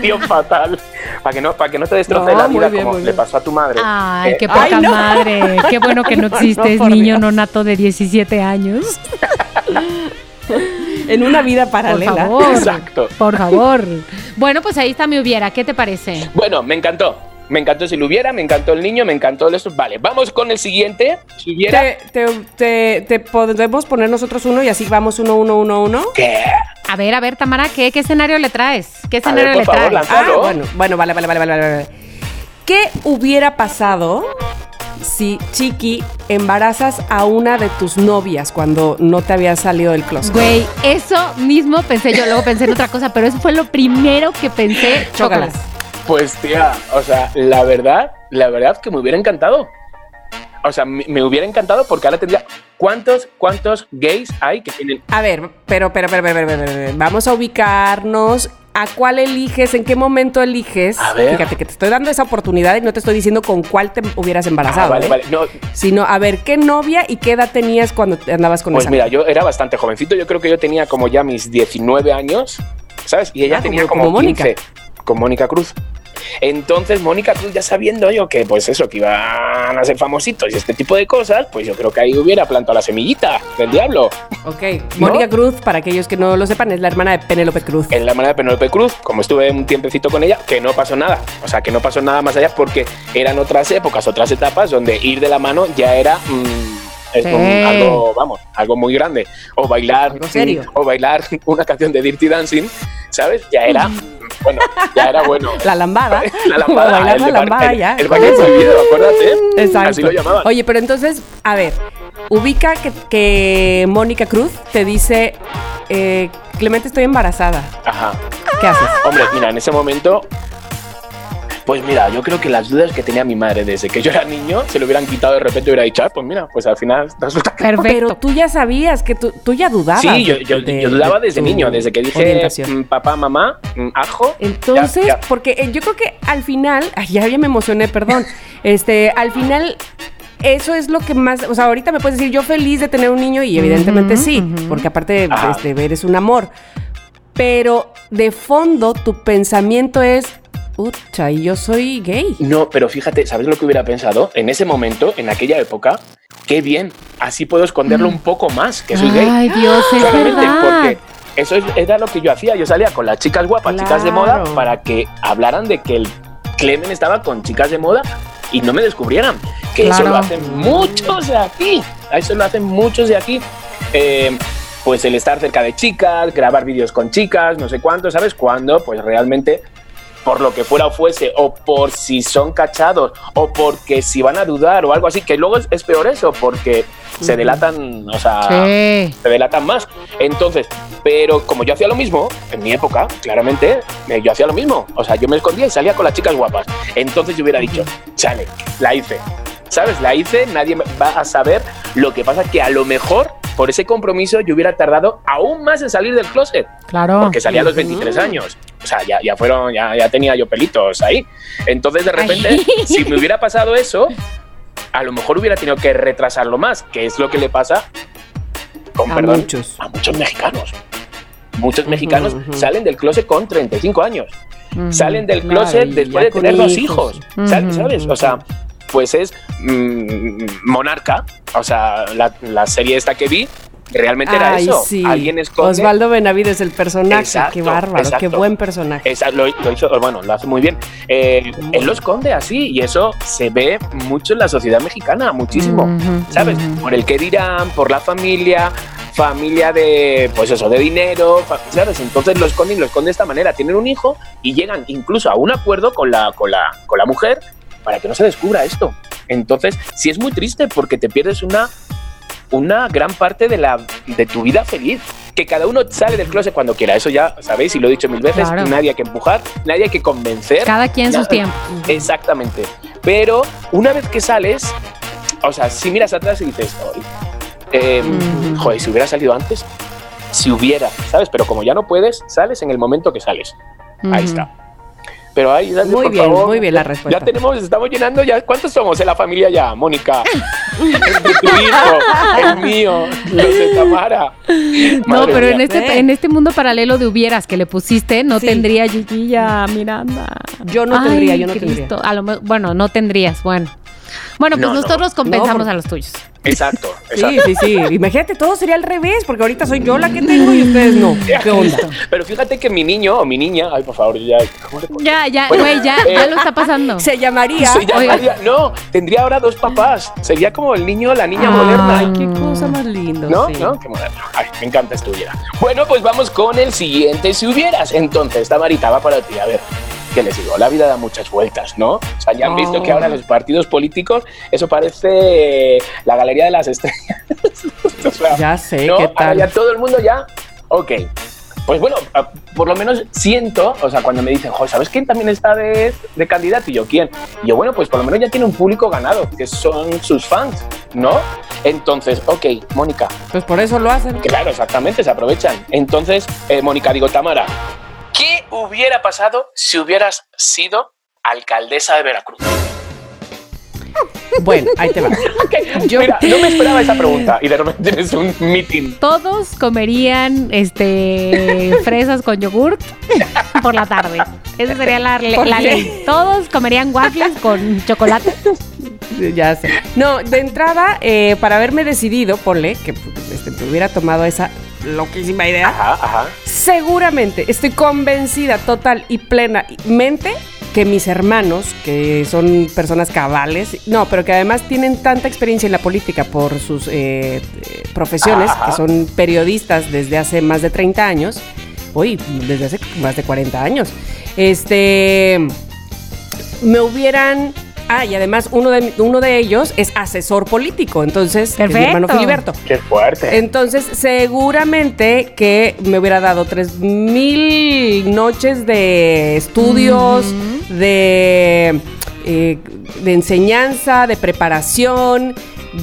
Tío fatal. Para que no, para que no te destroce No, la vida bien, como le pasó a tu madre. Ay, Eh, qué Ay, poca no. madre. Qué bueno que no No, existes, por niño Dios. nonato de 17 años. En una vida Por paralela. favor. Exacto. Por favor. Bueno, pues ahí está mi hubiera. ¿Qué te parece? Bueno, me encantó. Me encantó si lo hubiera, me encantó el niño, me encantó el esto. Vale, vamos con el siguiente. Si hubiera. Te, te, te, te podemos poner nosotros uno y así vamos uno, uno, uno, uno. ¿Qué? A ver, a ver, Tamara, ¿qué, qué escenario le traes? ¿Qué A escenario ver, por le favor, traes? Ah, bueno, bueno, vale, vale, vale, vale, vale, vale. ¿Qué hubiera pasado si Chiqui embarazas a una de tus novias cuando no te había salido del closet? Güey, eso mismo pensé yo, luego pensé en otra cosa, pero eso fue lo primero que pensé. Chócalas. Pues tía, o sea, la verdad, la verdad que me hubiera encantado. O sea, me, me hubiera encantado porque ahora tendría. ¿Cuántos, cuántos gays hay que tienen? A ver, pero, pero, pero, pero, pero, pero, pero, vamos a ubicarnos. ¿A cuál eliges? ¿En qué momento eliges? A ver. Fíjate que te estoy dando esa oportunidad y no te estoy diciendo con cuál te hubieras embarazado. Ah, vale, ¿eh? vale. No, Sino, a ver, ¿qué novia y qué edad tenías cuando andabas con pues esa? mira, yo era bastante jovencito. Yo creo que yo tenía como ya mis 19 años, ¿sabes? Y ella Ah, tenía como- como, como Mónica. 15. Con Mónica Cruz. Entonces, Mónica Cruz, ya sabiendo yo que, pues eso, que iban a ser famositos y este tipo de cosas, pues yo creo que ahí hubiera plantado la semillita del diablo. Ok, Mónica Cruz, para aquellos que no lo sepan, es la hermana de Penélope Cruz. En la manera de Penélope Cruz, como estuve un tiempecito con ella, que no pasó nada. O sea, que no pasó nada más allá porque eran otras épocas, otras etapas donde ir de la mano ya era mm, es un- algo, vamos, algo muy grande. O bailar, serio. mm, o bailar una canción de Dirty Dancing, ¿sabes? Ya era, bueno, ya era bueno. La lambada. La lambada, el la lambada ya. el baile prohibido, acuérdate. Exacto. Así lo llamaban. Oye, pero entonces, a ver, ubica que, que Mónica Cruz te dice, eh, Clemente, estoy embarazada. Ajá. ¿Qué haces? Hombre, mira, en ese momento Pues mira, yo creo que las dudas que tenía mi madre desde que yo era niño se lo hubieran quitado de repente y hubiera dicho, ah, pues mira, pues al final resulta que. Perfecto. Pero tú ya sabías que tú, tú ya dudabas. Sí, yo, yo, de- yo dudaba de desde niño, desde que dije mm, papá, mamá, mm, ajo. Entonces, ya- ya. porque eh, yo creo que al final, ay, ya, ya me emocioné, perdón. Este, al final, eso es lo que más, o sea, ahorita me puedes decir yo feliz de tener un niño y evidentemente sí, porque aparte Ajá. este, eres un amor. Pero de fondo tu pensamiento es, ucha, y yo soy gay. No, pero fíjate, ¿sabes lo que hubiera pensado? En ese momento, en aquella época, qué bien, así puedo esconderlo un poco más, que soy gay. Ay, Dios, es Claramente, verdad. porque eso es- era lo que yo hacía. Yo salía con las chicas guapas, chicas de moda, para que hablaran de que el Clemen estaba con chicas de moda y no me descubrieran. Que eso lo hacen muchos de aquí. Eso lo hacen muchos de aquí. Eh, pues el estar cerca de chicas, grabar vídeos con chicas, no sé cuánto, ¿sabes? Cuando pues realmente por lo que fuera o fuese, o por si son cachados, o porque si van a dudar o algo así, que luego es, es peor eso, porque se delatan, o sea, Sí. se delatan más. Entonces, pero como yo hacía lo mismo, en mi época, claramente, eh, yo hacía lo mismo. O sea, yo me escondía y salía con las chicas guapas. Entonces yo hubiera dicho, chale, la hice. ¿Sabes? La hice, nadie va a saber. Lo que pasa que a lo mejor, por ese compromiso, yo hubiera tardado aún más en salir del closet. Claro. Porque salía a los Ujú. 23 años. O sea, ya, ya fueron, ya, ya tenía yo pelitos ahí. Entonces, de repente, Ay. si me hubiera pasado eso, a lo mejor hubiera tenido que retrasarlo más, que es lo que le pasa con A perdón, muchos. a muchos mexicanos. Muchos mexicanos salen del closet con 35 años. Ujú. Salen del claro, closet después de tener dos hijos. hijos. ¿Sabes? Ujú. ¿Sabes? O sea, pues es mm, monarca. O sea, la, la serie esta que vi realmente era eso. sí. Alguien esconde. Osvaldo Benavides, el personaje. Exacto, qué bárbaro, qué exacto. buen personaje. Esa- lo, lo hizo, bueno, lo hace muy bien. Eh, él lo esconde así y eso se ve mucho en la sociedad mexicana, muchísimo. ¿Sabes? Por el que dirán, por la familia, familia de, pues eso, de dinero, ¿sabes? Entonces lo esconden lo esconden de esta manera. Tienen un hijo y llegan incluso a un acuerdo con la, con la, con la mujer para que no se descubra esto. Entonces, sí es muy triste porque te pierdes una, una gran parte de, la, de tu vida feliz. Que cada uno sale del closet cuando quiera. Eso ya sabéis y lo he dicho mil veces. Claro. Nadie hay que empujar, nadie hay que convencer. Cada quien sus Nada. tiempos. Exactamente. Pero una vez que sales, o sea, si miras atrás y dices, "Ay, eh, Ujú. joder, si hubiera salido antes, si hubiera, ¿sabes? Pero como ya no puedes, sales en el momento que sales. Ahí está. Pero ahí, Dani, Muy por bien, favor, muy bien la respuesta. Ya tenemos, estamos llenando ya. ¿Cuántos somos en la familia ya, Mónica? el tu hijo, el mío, los de Tamara. No, pero mía. en este, Eh. en este mundo paralelo de hubieras que le pusiste, no Sí. tendría Chiquilla, Miranda. Yo no tendría, yo no tendría. A lo bueno, no tendrías, bueno. Bueno, pues No, no. nosotros compensamos No, por- a los tuyos. Exacto, Sí, exacto. sí, sí. Imagínate, todo sería al revés, porque ahorita soy yo la que tengo y ustedes no. ¿Qué onda? Pero fíjate que mi niño o mi niña, ay, por favor, ya. Ya, ya, Bueno, güey, ya, eh, ya lo está pasando. Se llamaría. Se Oiga. llamaría- no, tendría ahora dos papás. Sería como el niño, la niña Ah. moderna. Ay, qué cosa más linda. ¿No? sí. ¿No? Qué moderno. Ay, me encanta estuviera. Bueno, pues vamos con el siguiente si hubieras. Entonces, Tamarita va para ti. A ver, ¿qué les digo? La vida da muchas vueltas, ¿no? O sea, ya han visto Oh. que ahora los partidos políticos, eso parece la galería de las estrellas. O sea, Ya sé, ¿no? ¿qué Ahora tal? ya todo el mundo ya. Ok. Pues bueno, por lo menos siento, o sea, cuando me dicen, "Jo, ¿sabes quién también está de, de candidato? Y yo, ¿quién? Y yo, bueno, pues por lo menos ya tiene un público ganado, que son sus fans, ¿no? Entonces, ok, Mónica, Pues por eso lo hacen. claro, exactamente, se aprovechan. Entonces, eh, Mónica, digo, Tamara, ¿qué hubiera pasado si hubieras sido alcaldesa de Veracruz? Bueno, ahí te va. Ok, Yo- Mira, no me esperaba esa pregunta y de repente tienes un meeting. Todos comerían este fresas con yogurt por la tarde. Esa sería la, ley. Todos comerían waffles con chocolate. Ya sé. No, de entrada, eh, para haberme decidido, ponle, que pues, este, me hubiera tomado esa loquísima idea, Ajá, ajá. Seguramente estoy convencida total y plenamente que mis hermanos, que son personas cabales, no, pero que además tienen tanta experiencia en la política por sus eh, eh, profesiones, Ajá. que son periodistas desde hace más de 30 años, uy, desde hace más de 40 años, este, me hubieran... Ah, y además uno de, uno de ellos es asesor político, entonces, es mi hermano Filiberto. Qué fuerte. Entonces, seguramente que me hubiera dado tres mil noches de estudios, de de, eh, de enseñanza, de preparación,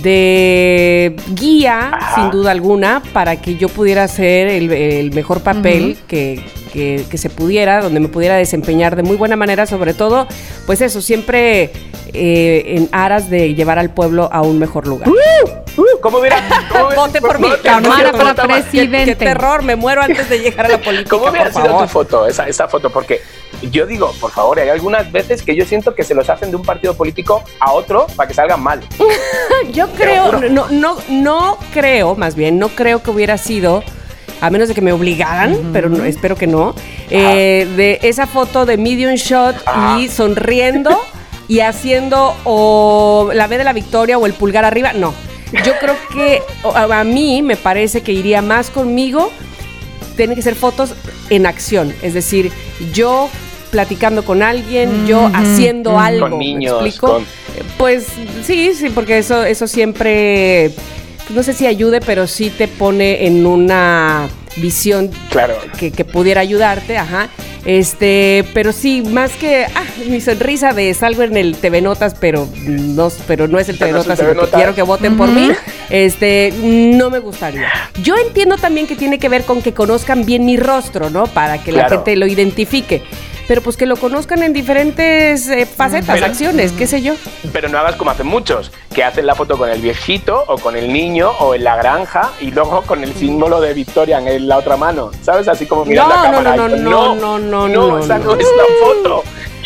de guía, Ajá. sin duda alguna, para que yo pudiera hacer el, el mejor papel que, que- que se pudiera, donde me pudiera desempeñar de muy buena manera, sobre todo, pues eso, siempre eh, en aras de llevar al pueblo a un mejor lugar. Uh, ¿Cómo hubiera, cómo hubiera- Vote por mí, no te- Cámara para presidente. Qué, qué terror, me muero antes de llegar a la política. ¿Cómo hubiera por sido favor. tu foto, esa, esa foto? Porque yo digo, por favor, hay algunas veces que yo siento que se los hacen de un partido político a otro para que salgan mal. Yo creo, no, no, no creo, más bien, no creo que hubiera sido, a menos de que me obligaran, pero no- espero que no, eh, de esa foto de medium shot Ajá. y sonriendo y haciendo o la B de la victoria o el pulgar arriba, no. Yo creo que a, mí me parece que iría más conmigo, tienen que ser fotos en acción, es decir, yo platicando con alguien, yo haciendo algo, Con ¿me niños, explico? con- Pues sí, sí, porque eso, eso siempre, no sé si ayude, pero sí te pone en una visión Claro. que, que pudiera ayudarte, ajá. Este, pero sí, más que ah, mi sonrisa de salgo en el TV Notas, pero no, pero no es el TV no el Notas, TV quiero que voten por mí. Este, no me gustaría. Yo entiendo también que tiene que ver con que conozcan bien mi rostro, ¿no? Para que la gente lo identifique. Pero pues que lo conozcan en diferentes eh, facetas, Pero- acciones, qué sé yo. Pero no hagas como hacen muchos, que hacen la foto con el viejito o con el niño o en la granja y luego con el símbolo de Victoria en la otra mano, ¿sabes? Así como mirando No, a no, cámara. no, y yo, no, no, no, no, no, esa no, no. es la foto.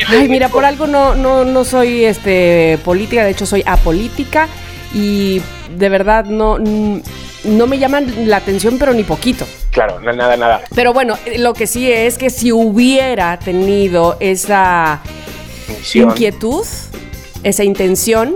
Ay, mira, por algo no, no, no soy este política, de hecho soy apolítica y de verdad no, no me llaman la atención, pero ni poquito. Claro, nada, nada. Pero bueno, lo que sí es que si hubiera tenido esa inquietud, esa intención,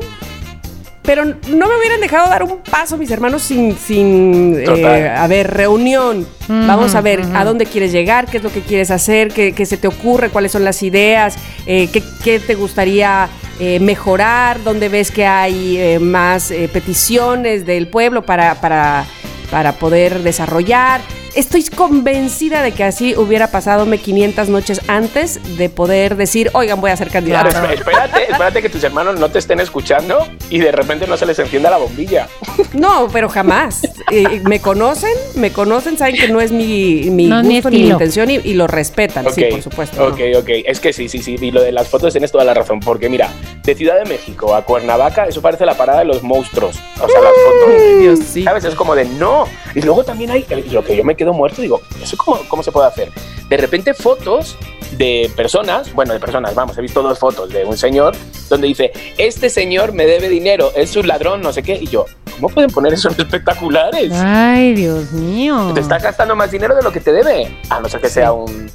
pero no me hubieran dejado dar un paso mis hermanos sin, sin eh, a ver, reunión. Vamos a ver a dónde quieres llegar, qué es lo que quieres hacer, qué, qué se te ocurre, cuáles son las ideas, eh, qué, qué te gustaría eh, mejorar, dónde ves que hay eh, más eh, peticiones del pueblo para, para, para poder desarrollar. Estoy convencida de que así hubiera pasadome 500 noches antes de poder decir, oigan, voy a ser candidato. esp- espérate, espérate que tus hermanos no te estén escuchando y de repente no se les encienda la bombilla. No, pero jamás. Eh, me conocen, me conocen, saben que no es mi, mi No gusto ni mi intención y, y lo respetan, sí, Ok, por supuesto. ¿no? Ok, ok. Es que sí, sí, sí. Y lo de las fotos tienes toda la razón. Porque mira, de Ciudad de México a Cuernavaca, eso parece la parada de los monstruos. O sea, las fotos. Dios, sí. ¿Sabes? Es como de no. Y luego también hay lo que yo me quedo muerto. Digo, ¿eso cómo, cómo se puede hacer? De repente, fotos de personas, bueno, de personas, vamos, he visto dos fotos de un señor donde dice, este señor me debe dinero, es un ladrón, no sé qué. Y yo, ¿cómo pueden poner eso en espectaculares? Ay, Dios mío. Te está gastando más dinero de lo que te debe. A no ser que sea un.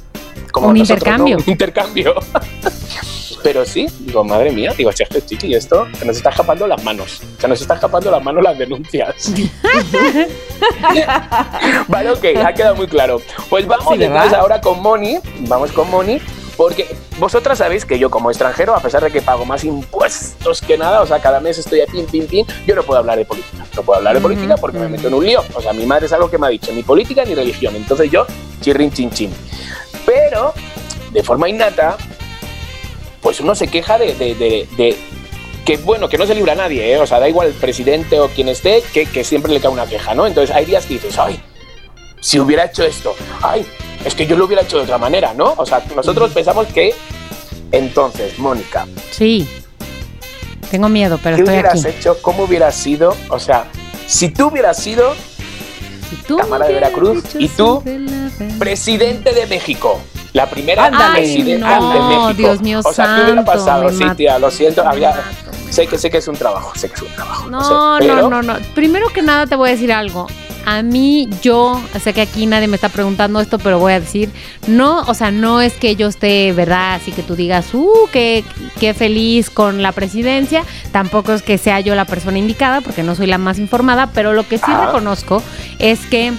Como Un nosotros, ¿no? intercambio. Un intercambio. Pero sí, digo, madre mía, digo, que chiqui, esto se nos está escapando las manos. Se nos está escapando las manos las denuncias. vale, ok, ha quedado muy claro. Pues vamos Sí, ahora con Moni. Vamos con Moni. Porque vosotras sabéis que yo como extranjero, a pesar de que pago más impuestos que nada, o sea, cada mes estoy a pin, pin, pin, yo no puedo hablar de política. No puedo hablar de política porque me meto en un lío. O sea, mi madre es algo que me ha dicho, ni política ni religión. Entonces yo, chirrin, chin, chin. Pero, de forma innata, pues uno se queja de, de- de- de- que, bueno, que no se libra nadie, ¿eh? O sea, da igual el presidente o quien esté, que, que siempre le cae una queja, ¿no? Entonces hay días que dices, ay, si hubiera hecho esto, ay, es que yo lo hubiera hecho de otra manera, ¿no? O sea, nosotros pensamos que, entonces, Mónica, Sí. Tengo miedo, pero ¿qué estoy hubieras aquí. hecho? ¿Cómo hubieras sido? O sea, si tú hubieras sido Tamara de Veracruz, y tú, presidente de México. La primera Ándale. presidenta no, de México. Dios mío O sea, ¿qué hubiera pasado? Sí, mato, tía, lo siento. Había, sé, que, sé que es un trabajo, sé que es un trabajo. No, sé, no, pero- no, no. Primero que nada te voy a decir algo. A mí, yo, sé que aquí nadie me está preguntando esto, pero voy a decir, no, o sea, no es que yo esté, ¿verdad? Así que tú digas, uh, qué, qué feliz con la presidencia. Tampoco es que sea yo la persona indicada, porque no soy la más informada, pero lo que sí Ajá. reconozco es que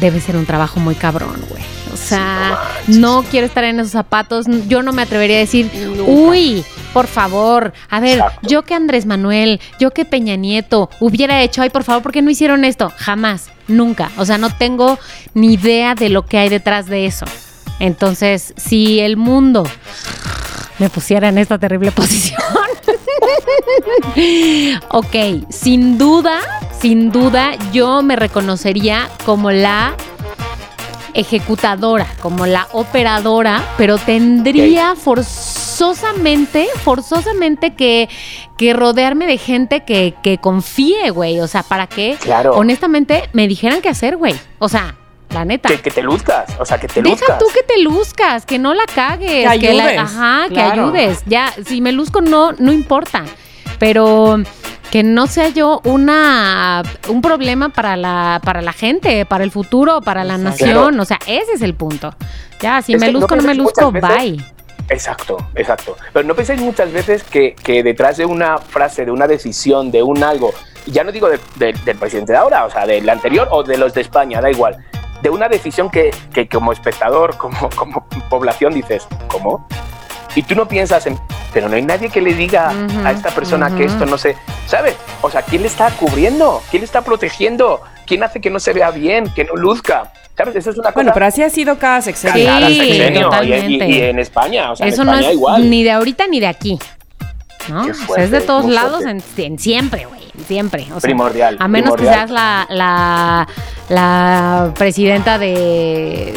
debe ser un trabajo muy cabrón, güey. O sea, no quiero estar en esos zapatos. Yo no me atrevería a decir, Nunca. uy, por favor, a ver, Exacto. yo que Andrés Manuel, yo que Peña Nieto hubiera hecho, ay, por favor, ¿por qué no hicieron esto? Jamás, nunca. O sea, no tengo ni idea de lo que hay detrás de eso. Entonces, si el mundo me pusiera en esta terrible posición. ok, sin duda, sin duda, yo me reconocería como la ejecutadora, como la operadora, pero tendría forzosamente, forzosamente que, que rodearme de gente que, que confíe, güey. O sea, para que, Claro. honestamente, me dijeran qué hacer, güey. O sea, la neta. Que, que te luzcas, o sea, que te Deja luzcas. tú que te luzcas, que no la cagues, Que la- ayudes, ajá, que ayudes. Ya, si me luzco no, no importa. Pero que no sea yo una un problema para la, para la gente, para el futuro, para la Exacto. nación. O sea, ese es el punto. Ya, si Es me no luzco, no, me luzco, bye. Exacto, exacto. Pero no penséis muchas veces que, que detrás de una frase, de una decisión, de un algo, ya no digo de- de- del presidente de ahora, o sea, del anterior o de los de España, da igual, de una decisión que, que como espectador, como, como población dices, ¿cómo? Y tú no piensas en, pero no hay nadie que le diga a esta persona que esto no se, ¿sabes? O sea, ¿quién le está cubriendo? ¿Quién le está protegiendo? ¿Quién hace que no se vea bien, que no luzca? ¿Sabes? Eso es una cosa... Bueno, pero así ha sido cada sexenio. cada sexenio, y- totalmente. Y, y en España, o sea, Eso en no es igual. ni de ahorita ni de aquí. ¿no? O sea, es de todos lados, en, en siempre, güey. Siempre. O sea, Primordial, A menos que seas la, la, la presidenta de.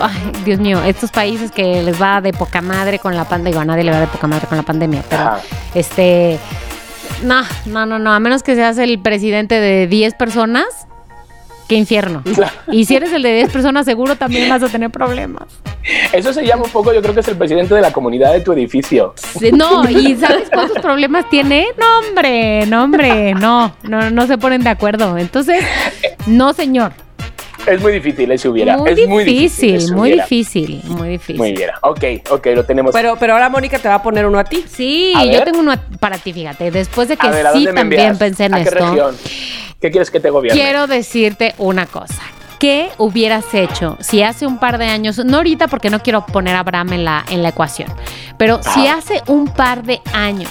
Ay, Dios mío, estos países que les va de poca madre con la pandemia. Digo, a nadie le va de poca madre con la pandemia, pero Ajá. este. No, no, no, no. A menos que seas el presidente de 10 personas, qué infierno. Y si eres el de 10 personas, seguro también vas a tener problemas. Eso se llama un poco, yo creo que es el presidente de la comunidad de tu edificio. Sí, No, ¿y sabes cuántos problemas tiene? No, hombre, no, hombre, no, no, no se ponen de acuerdo. Entonces, no, señor. Es muy difícil, ese hubiera. Muy es muy difícil. difícil, ese muy difícil, muy difícil. Muy bien. Ok, ok, lo tenemos. Pero, pero ahora Mónica te va a poner uno a ti. Sí, A yo tengo uno para ti, fíjate. Después de que a ver, ¿a sí también pensé en ¿A qué esto, región? ¿Qué quieres que te gobierne? quiero decirte una cosa. ¿Qué hubieras hecho si hace un par de años, no ahorita porque no quiero poner a Abraham en la, en la ecuación, pero si hace un par de años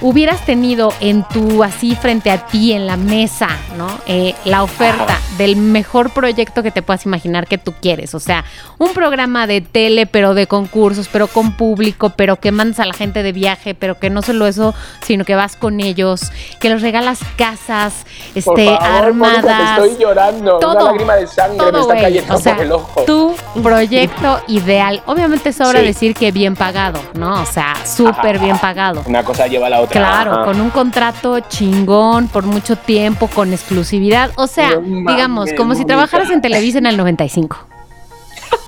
hubieras tenido en tu, así frente a ti, en la mesa, ¿no? Eh, la oferta Ajá. del mejor proyecto que te puedas imaginar que tú quieres. O sea, un programa de tele, pero de concursos, pero con público, pero que mandas a la gente de viaje, pero que no solo eso, sino que vas con ellos, que les regalas casas, Por este, favor, Mónica, te armadas. estoy llorando. todo, Una lágrima de sangre me todo, está güey. cayendo O sea, por el ojo. tu proyecto ideal. Obviamente sobra Sí. decir que bien pagado, ¿no? O sea, súper bien pagado. Una cosa lleva a la otra. Claro, Ajá. con un contrato chingón por mucho tiempo, con exclusividad. O sea, digamos, como si trabajaras en Televisa en el 95.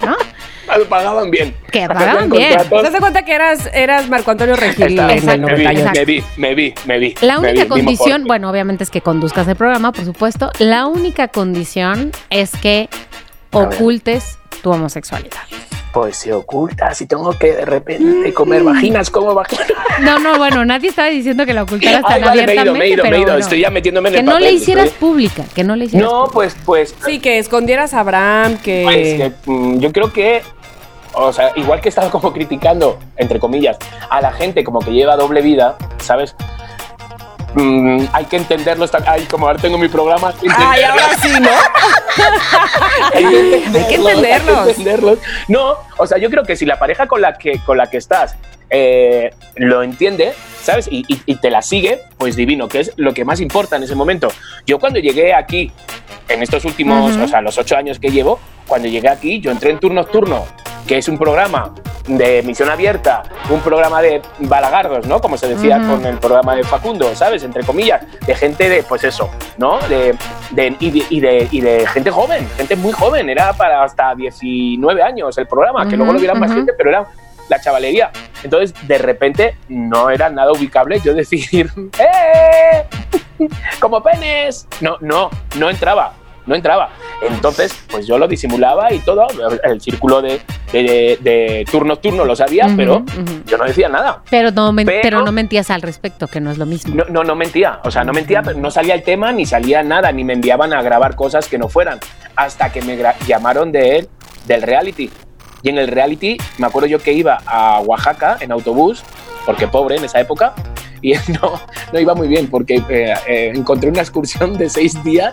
¿No? Pagaban bien. Que pagaban bien. ¿Te das cuenta que eras, eras Marco Antonio Regil Exacto, me, vi, 98? me vi, me vi, me vi. La única vi, condición, bueno, obviamente es que conduzcas el programa, por supuesto. La única condición es que ocultes tu homosexualidad. Pues se oculta. Si tengo que de repente comer vaginas, como vaginas. No, no, bueno, nadie estaba diciendo que la ocultaras tan Ay, vale, me he ido, abiertamente, me he ido, me he ido. bueno. Estoy ya metiéndome en que el no papel. le hicieras estoy- pública, que no le hicieras No, pública. pues, pues, Sí, que escondieras a Abraham, que... Pues que, mm, yo creo que, o sea, igual que estaba como criticando, entre comillas, a la gente como que lleva doble vida, ¿sabes? Mm, hay que entenderlos. tan- Ay, como ahora tengo mi programa. hay que Ay, entenderlos, ahora sí, ¿no? hay que hay que entenderlos. No, o sea, yo creo que si la pareja con la que, con la que estás eh, lo entiende, ¿sabes? Y, y- y te la sigue, pues divino, que es lo que más importa en ese momento. Yo cuando llegué aquí, en estos últimos, o sea, los ocho años que llevo, cuando llegué aquí, yo entré en Turno Nocturno, que es un programa de emisión abierta, un programa de balagardos, ¿no? Como se decía con el programa de Facundo, ¿sabes? Entre comillas, de gente de, pues eso, ¿no? De, de- y, de, y de- y de gente joven, gente muy joven, era para hasta 19 años el programa, que luego lo vieran más gente, pero era la chavalería. Entonces, de repente, no era nada ubicable yo decir, ¡eh! ¡Como penes! No, no, no entraba, no entraba. Entonces, pues yo lo disimulaba y todo, el círculo de, de, de turno turno lo sabía, pero yo no decía nada. Pero no, men- Pero- pero no mentías al respecto, que no es lo mismo. No, no, no mentía, o sea, no mentía, pero no salía el tema, ni salía nada, ni me enviaban a grabar cosas que no fueran, hasta que me llamaron de él, del reality. Y en el reality, me acuerdo yo que iba a Oaxaca en autobús, porque pobre en esa época, y no, no iba muy bien, porque eh, eh, encontré una excursión de seis días,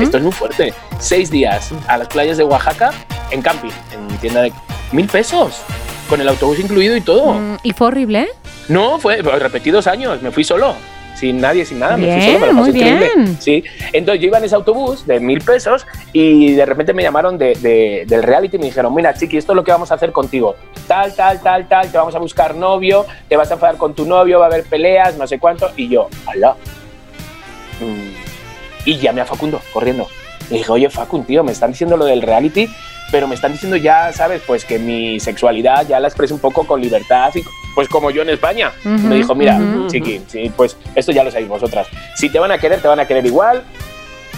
esto es muy fuerte, seis días a las playas de Oaxaca en camping, en tienda de mil pesos. con el autobús incluido y todo. Mm, ¿Y fue horrible? No, fue repetidos años, me fui solo. Sin nadie, sin nada, me fui Bien, solo, me lo pasé muy increíble. bien. Sí. Entonces yo iba en ese autobús de mil pesos y de repente me llamaron de, de- del reality y me dijeron, mira, chiqui, esto es lo que vamos a hacer contigo. Tal, tal, tal, tal, te vamos a buscar novio, te vas a enfadar con tu novio, va a haber peleas, no sé cuánto. Y yo, ala. Mm. Y llamé a Facundo, corriendo. Le dije, oye, Facun, tío, me están diciendo lo del reality, pero me están diciendo ya, ¿sabes? Pues que mi sexualidad ya la expreso un poco con libertad, y, pues como yo en España. Ujú, me dijo, mira, ujú. chiqui, sí, pues esto ya lo sabéis vosotras. Si te van a querer, te van a querer igual,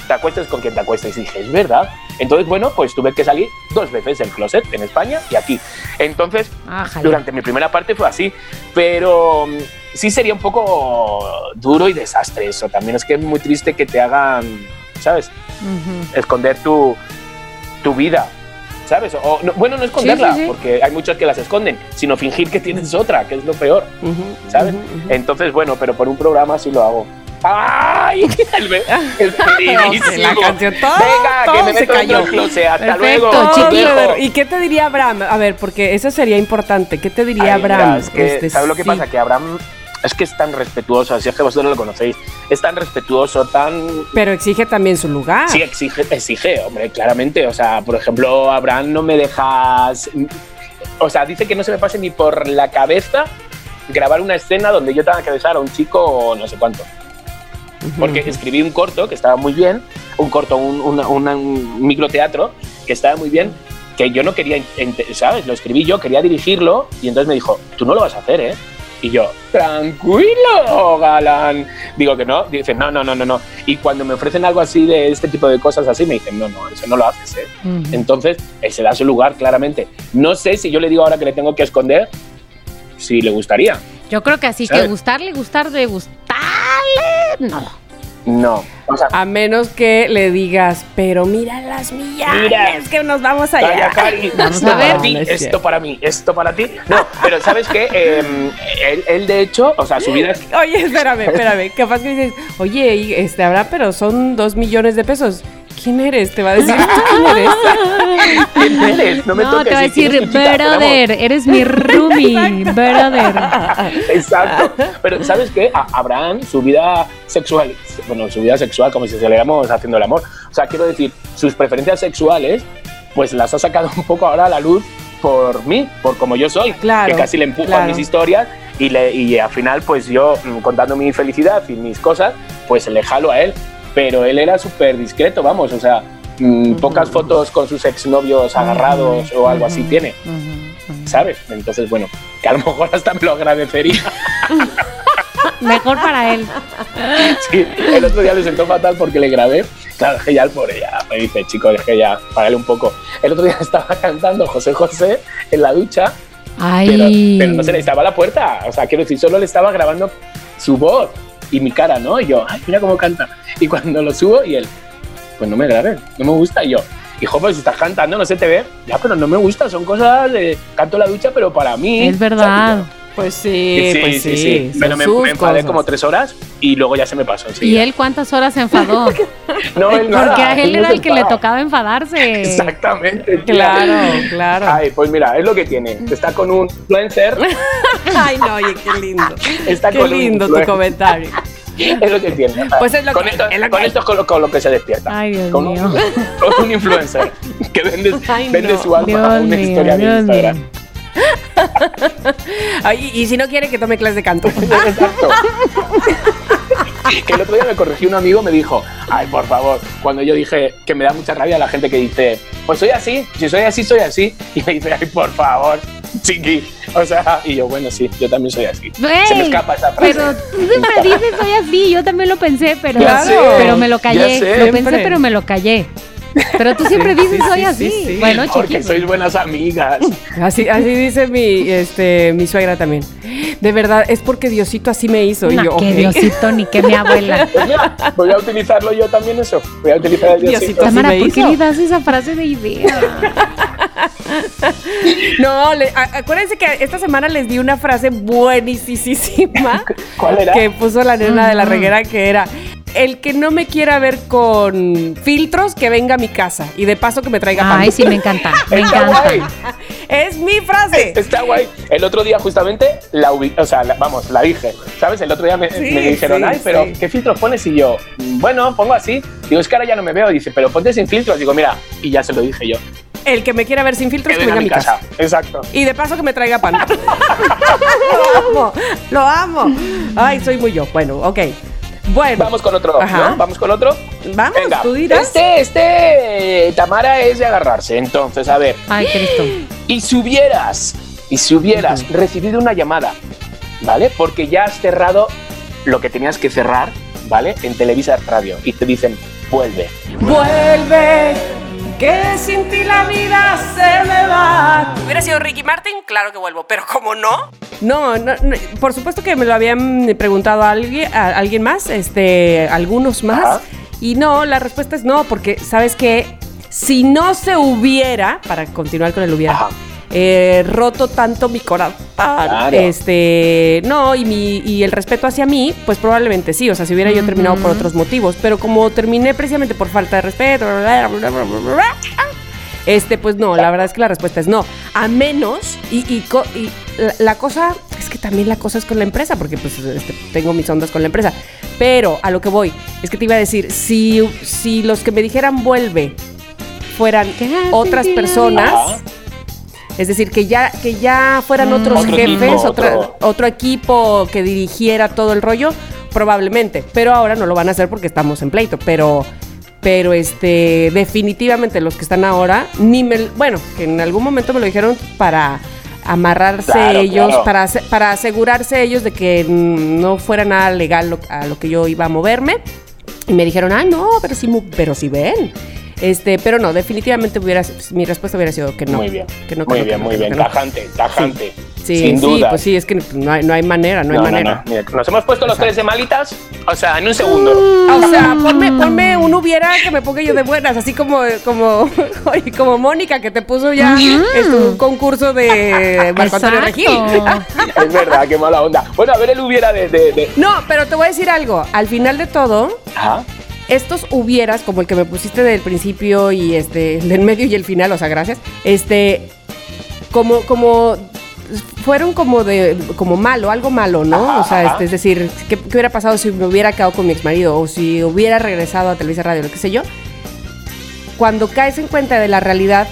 te acuestes con quien te acuestes. Y dije, es verdad. Entonces, bueno, pues tuve que salir dos veces del closet, en España y aquí. Entonces, Ájale. durante mi primera parte fue así, pero mm, sí sería un poco duro y desastre eso. También es que es muy triste que te hagan, ¿sabes? Ujú. Esconder tu, tu vida, ¿sabes? O, no- bueno, no esconderla, sí, sí. porque hay muchos que las esconden, sino fingir que tienes otra, que es lo peor, Ujú, ¿sabes? ujú, ujú. Entonces, bueno, pero por un programa sí lo hago. ¡Ay! El, el. La canción, todo, Venga, todo que me se meto cayó. del closet. Hasta Perfecto, luego. chiqui. Os dejo. ¿Y qué te diría Abraham? A ver, porque eso sería importante. ¿Qué te diría Ay, mira, Abraham? es que, Este, ¿sabes lo que sí. pasa? Que Abraham es que es tan respetuoso, así es que vosotros lo conocéis. Es tan respetuoso, tan. Pero exige también su lugar. Sí, exige, exige, hombre, claramente. O sea, por ejemplo, Abraham no me dejas. O sea, dice que no se me pase ni por la cabeza grabar una escena donde yo tenga que besar a un chico o no sé cuánto. Porque escribí un corto que estaba muy bien, un corto, un, una- una- un microteatro que estaba muy bien, que yo no quería, ¿sabes? Lo escribí yo, quería dirigirlo y entonces me dijo, tú no lo vas a hacer, ¿eh? Y yo, tranquilo, galán. Digo que no, dice, no, no, no, no, no. Y cuando me ofrecen algo así de este tipo de cosas así, me dicen, no, no, eso no lo haces, ¿eh? Ujú. Entonces, él se da su lugar, claramente. No sé si yo le digo ahora que le tengo que esconder, si le gustaría. Yo creo que así, que ¿Sabes? gustarle, gustar de gustarle, no. No. O sea, A menos que le digas, pero mira las millares Mira. que nos vamos allá. Cari, Vamos esto a ver. para ti, es esto para mí, esto para ti. No, pero ¿sabes qué? Eh, él, él, de hecho, o sea, su vida es Oye, espérame, espérame. Capaz que dices, oye, este Abraham, pero son dos millones de pesos. ¿Quién eres? Te va a decir, ¿tú quién eres? ¿Quién eres? No me No, toques. te va a decir, vamos. brother, eres mi roomie, brother. Exacto. Pero ¿sabes qué? A Abraham, su vida sexual, bueno, su vida sexual, como si se le llamamos haciendo el amor. O sea, quiero decir, sus preferencias sexuales, pues las ha sacado un poco ahora a la luz por mí, por como yo soy. Claro, Que casi le empujo claro. a mis historias y, le, y al final, pues yo, mm, contando mi felicidad y mis cosas, pues le jalo a él. Pero él era súper discreto, vamos, o sea, mm, pocas fotos con sus exnovios agarrados o algo así tiene. ¿Sabes? Entonces, bueno, que a lo mejor hasta me lo agradecería. Mejor para él. Sí, el otro día le sentó fatal porque le grabé. Claro, es que ya el pobre ya me dice, chico, es que ya, párale un poco. El otro día estaba cantando José José en la ducha, pero, Ay. pero no se le estaba la puerta. O sea, quiero decir, solo le estaba grabando su voz y mi cara, ¿no? Y yo, ay, mira cómo canta. Y cuando lo subo, y él, pues no me grabes, no me gusta. Y yo, hijo, pues si estás cantando, no se te ve. Ya, pero no me gusta, son cosas de canto la ducha, pero para mí. Es verdad. Pues sí, Sí, pues sí, sí. sí. Pero me, me enfadé cosas. como tres horas y luego ya se me pasó. ¿Y enseguida. él cuántas horas se enfadó? No, él nada, Porque a él no era el que le tocaba enfadarse. Exactamente. tía. Claro, claro. Ay, pues mira, es lo que tiene. Está con un influencer. Ay, no, oye, qué lindo. Está Qué con un lindo tu influencer. comentario. Es lo que tiene. Pues es lo con que- esto, es lo con que- esto es con lo, con lo que se despierta. Ay, Dios con, mío. Un, con un influencer que vende, Ay, vende no. su alma a Dios una mío, historia de Instagram. mío. Ay, y si no quiere que tome clase de canto. Exacto. que el otro día me corrigió un amigo, me dijo, ay, por favor, cuando yo dije que me da mucha rabia la gente que dice, pues soy así, si soy así, soy así. Y me dice, ay, por favor, chiqui. O sea, y yo, bueno, sí, yo también soy así. Se me escapa esa frase. Pero tú siempre dices soy así, yo también lo pensé, pero, sé, pero me lo callé. lo pensé, pero me lo callé. Pero tú siempre Sí, dices sí, soy sí, así. sí, sí. Bueno, Porque chiquito. sois buenas amigas. Así, así dice mi, este, mi suegra también. De verdad, es porque Diosito así me hizo. y yo, que. Diosito ni que mi abuela. Pues mira, voy a utilizarlo yo también eso. Voy a utilizar el Diosito. Diosito. Así Tamara, ¿por qué le das esa frase de idea? No, le- a- acuérdense que esta semana les di una frase buenísima ¿Cuál era? que puso la nena de la reguera que era el que no me quiera ver con filtros, que venga a mi casa y de paso que me traiga pan. Ay, sí, me encanta. Me Está encanta. guay. Es mi frase. Está guay. El otro día justamente la ubi- o sea, la- vamos, la dije. ¿Sabes? El otro día me, Sí, me dijeron, sí, ay, pero sí. ¿qué filtros pones? Y yo, bueno, pongo así. Digo, es que ahora ya no me veo. Dice, pero ponte sin filtros. Digo, mira, y ya se lo dije yo. El que me quiera ver sin filtros, Que que venga venga a mi casa. Exacto. Y de paso que me traiga pan. lo amo, lo amo. Ay, soy muy yo. Bueno, ok. Bueno, Vamos con otro, Ajá. ¿no? Vamos con otro. Vamos, Venga, tú dirás. Este, este, Tamara es de agarrarse. Entonces, a ver, Ay, Cristo. y si hubieras, y si hubieras recibido una llamada, ¿vale? Porque ya has cerrado lo que tenías que cerrar, ¿vale? En Televisa Radio y te dicen, vuelve. Vuelve, que sin ti la vida se me va. ¿Hubiera sido Ricky Martin? Claro que vuelvo, pero ¿cómo no? No, no, no, por supuesto que me lo habían preguntado a alguien, a alguien más, este, algunos más. Ajá. Y no, la respuesta es no, porque sabes que si no se hubiera, para continuar con el hubiera, Ajá. Eh, roto tanto mi corazón, Claro. este, no, y, mi, y el respeto hacia mí, pues probablemente sí, o sea, si hubiera yo terminado por otros motivos, pero como terminé precisamente por falta de respeto, bla, bla, bla, bla, bla, bla, este, pues no, la verdad es que la respuesta es no, a menos, y, y la, la cosa, es que también la cosa es con la empresa, porque pues este, tengo mis ondas con la empresa, pero a lo que voy, es que te iba a decir, si, si los que me dijeran vuelve fueran otras personas. Es decir, que ya, que ya fueran otros Otro jefes, equipo, otra- otro- otro equipo que dirigiera todo el rollo, probablemente. Pero ahora no lo van a hacer porque estamos en pleito. Pero, pero este, definitivamente los que están ahora, ni me, bueno, que en algún momento me lo dijeron para amarrarse Claro, ellos, claro. Para, para asegurarse ellos de que mm, no fuera nada legal lo- a lo que yo iba a moverme. Y me dijeron, ah, no, pero mu- pero sí ven. Este, pero no, definitivamente hubiera, mi respuesta hubiera sido que no. muy bien. Que no, que muy no, que bien, no, muy bien. Tajante, tajante. Sí, Sin sí, duda. pues sí, es que no hay, no hay manera, no hay manera. Mira, nos hemos puesto los tres de malitas, o sea, en un segundo. O sea, ponme, ponme un hubiera que me ponga yo de buenas, así como, como, como Mónica que te puso ya este, un concurso de Marco Antonio Regil. Es verdad, qué mala onda. Bueno, a ver el hubiera de. de, de- No, pero te voy a decir algo. Al final de todo, Ajá. Estos hubieras, como el que me pusiste del principio y este, el del medio y el final, o sea, gracias. Este, como, como fueron como de, como malo, algo malo, ¿no? Ajá, o sea, este, es decir, ¿qué, qué hubiera pasado si me hubiera quedado con mi ex marido o si hubiera regresado a Televisa Radio, lo que sé yo? Cuando caes en cuenta de la realidad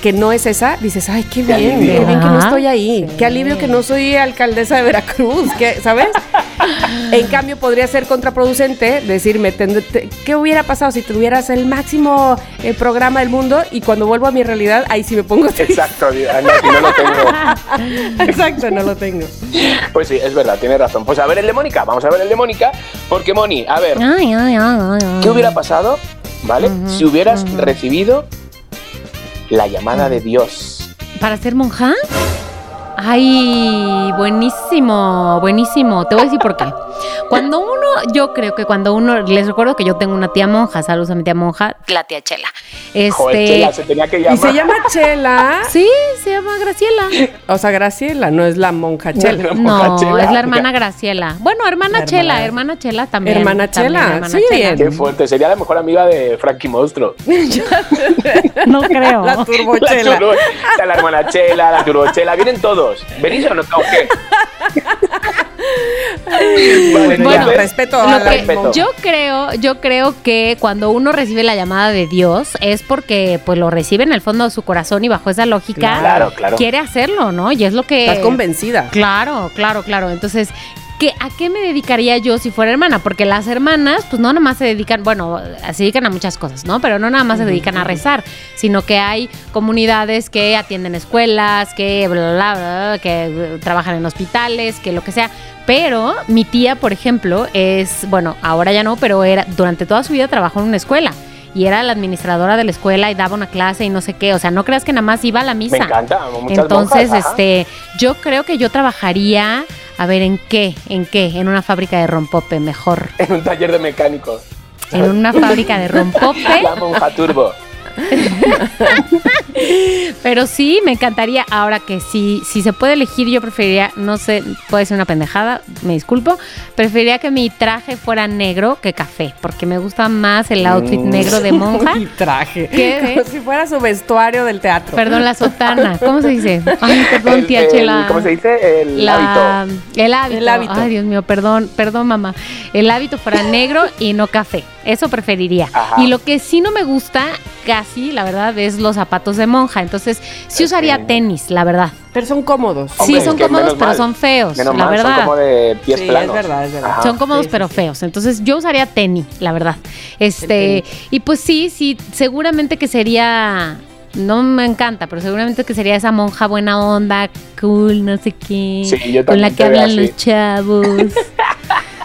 que no es esa, dices, ay, qué Qué bien, qué bien que no estoy ahí, Sí. qué alivio que no soy alcaldesa de Veracruz, que, ¿sabes? en cambio, podría ser contraproducente decirme, ¿qué hubiera pasado si tuvieras el máximo eh, programa del mundo? Y cuando vuelvo a mi realidad, ahí sí me pongo triste. Exacto, no, no lo tengo. Exacto, no lo tengo. Pues sí, es verdad, tiene razón. Pues a ver el de Mónica, vamos a ver el de Mónica, porque Moni, a ver, Ay, ay, ay, ay, ay. ¿qué hubiera pasado, ¿vale? Si hubieras recibido la llamada de Dios. ¿Para ser monja? Ay, buenísimo, buenísimo. Te voy a decir por qué. Cuando uno, yo creo que cuando uno, les recuerdo que yo tengo una tía monja, saludos a mi tía monja, la tía Chela. Este, Joder, Chela, se tenía que llamar. Y se llama Chela. sí, se llama Graciela. O sea, Graciela, no es la monja Chela. La monja No, Chela. es la hermana Graciela. Bueno, hermana La Chela, hermana- Chela también. Hermana también, Chela, hermana sí, Chela. Qué fuerte, sería la mejor amiga de Frankie Monstruo. No creo. La turbo La, Chela. turbo- la hermana Chela, la turbochela, vienen todos. ¿Venís o no? ¿O qué? Bueno, respeto Lo a la que respeto. yo creo, yo creo que cuando uno recibe la llamada de Dios es porque pues lo recibe en el fondo de su corazón y bajo esa lógica Claro, claro. quiere hacerlo, ¿no? Y es lo que Estás convencida. Claro, claro, claro. Entonces, ¿qué, ¿a qué me dedicaría yo si fuera hermana? Porque las hermanas, pues no nada más se dedican, bueno, se dedican a muchas cosas, ¿no? Pero no nada más se dedican a rezar, sino que hay comunidades que atienden escuelas, que bla, bla, bla, que trabajan en hospitales, que lo que sea. Pero mi tía, por ejemplo, es, bueno, ahora ya no, pero era durante toda su vida trabajó en una escuela. Y era la administradora de la escuela y daba una clase y no sé qué. O sea, no creas que nada más iba a la misa. Me encanta, muchas Entonces, monjas, este, yo creo que yo trabajaría, a ver, ¿en qué? ¿En qué? En una fábrica de rompope, mejor. En un taller de mecánicos. En una fábrica de rompope. La monja turbo. Pero sí, me encantaría. Ahora que si, si se puede elegir, yo preferiría, no sé, puede ser una pendejada, me disculpo. Preferiría que mi traje fuera negro que café, porque me gusta más el outfit Mm. negro de monja. Y traje. ¿Qué? Como si fuera su vestuario del teatro. Perdón, la sotana. ¿Cómo se dice? Ay, perdón, El- tía el- Chela. ¿Cómo se dice? El La- hábito. El hábito. El hábito. Ay, Dios mío, perdón, perdón, mamá. El hábito fuera negro y no café. Eso preferiría. Ajá. Y lo que sí no me gusta, casi, la verdad, es los zapatos de monja. Entonces, sí usaría tenis, la verdad. Pero son cómodos. sí, Hombre, son es que cómodos, pero mal. son feos, Menos la mal, verdad. son como de pies Sí, planos. es verdad, es verdad. Ajá. Son cómodos Sí, pero sí, sí. feos. Entonces yo usaría tenis, la verdad. Este, y pues sí, sí, seguramente que sería no me encanta, pero seguramente que sería esa monja buena onda, cool, no sé qué, Sí, yo con la que hablan así. los chavos.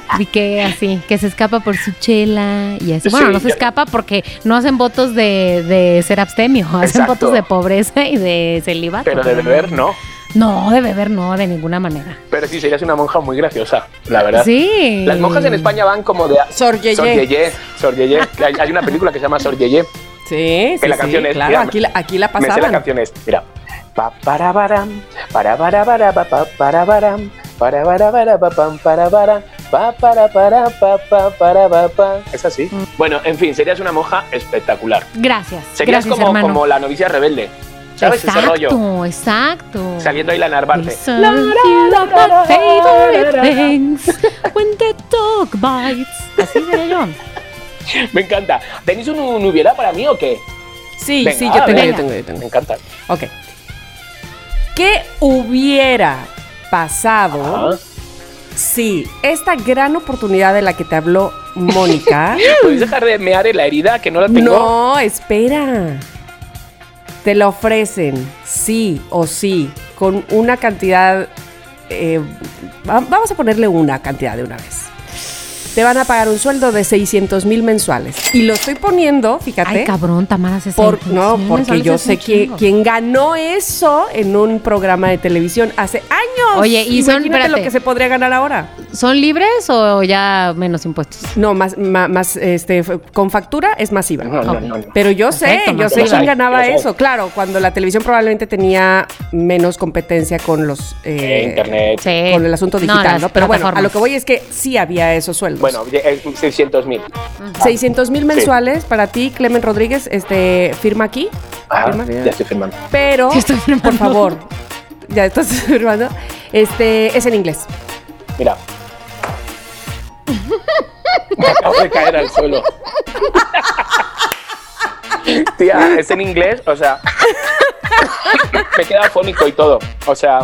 Y que así, que se escapa por su chela y así. Bueno, Sí, no se escapa porque no hacen votos de, de ser abstemio, hacen Exacto. votos de pobreza y de celibato. Pero de beber no. No, de beber no, de ninguna manera. Pero sí, serías una monja muy graciosa, la verdad. Sí. Las monjas en España van como de... Sor Yeye. Sor Yeye, Sor Yeye. Hay, hay una película que se llama Sor Yeye. Sí, sí, la sí, canción es- claro. mira, aquí, la, aquí la Me sé la pasaban. canción es, mira. Pa para baram, para para para pa pa para baram, para para para pa pam para baram, pa para para pa pa para pa pa. Es así. Mm. Bueno, en fin, serías una monja espectacular. Gracias. Serías gracias, como, hermano. como la novicia rebelde. ¿Sabes exacto, ese rollo? exacto. Saliendo ahí la narvarte. When the dog bites. Así seré yo. Me encanta. ¿Tenéis un, un hubiera para mí o qué? Sí, Venga, sí, yo tengo, venga. yo tengo, yo Me tengo. encanta. Ok. ¿Qué hubiera pasado Ajá. si esta gran oportunidad de la que te habló Mónica... ¿Puedes dejar de mear en la herida que no la tengo? no, espera. Te la ofrecen, sí o sí, con una cantidad... eh, va- vamos a ponerle una cantidad de una vez. Te van a pagar un sueldo de 600 mil mensuales. Y lo estoy poniendo, fíjate. Ay, cabrón, Tamara se Por, no, porque yo sé que, quién ganó eso en un programa de televisión hace años. Oye, y son- Imagínate lo espérate. que se podría ganar ahora. ¿Son libres o ya menos impuestos? No, más, ma- más, este, con factura es masiva. No, no, no, no. Pero yo sé, Perfecto, yo más sé quién ganaba eso. Claro, cuando la televisión probablemente tenía menos competencia con los Eh, eh, internet. Sí. con el asunto digital, ¿no? Pero bueno, a lo que voy es que sí había esos sueldos. Bueno, es 600 mil. 600 mil mensuales para ti, Clemen Rodríguez, este, firma aquí. Ah, Firma, ya estoy firmando. Pero, Sí estoy firmando. por favor, ya estás firmando. Este es en inglés. Mira. Me acabo de caer al suelo. Tía, es en inglés, o sea. me queda fónico y todo. O sea.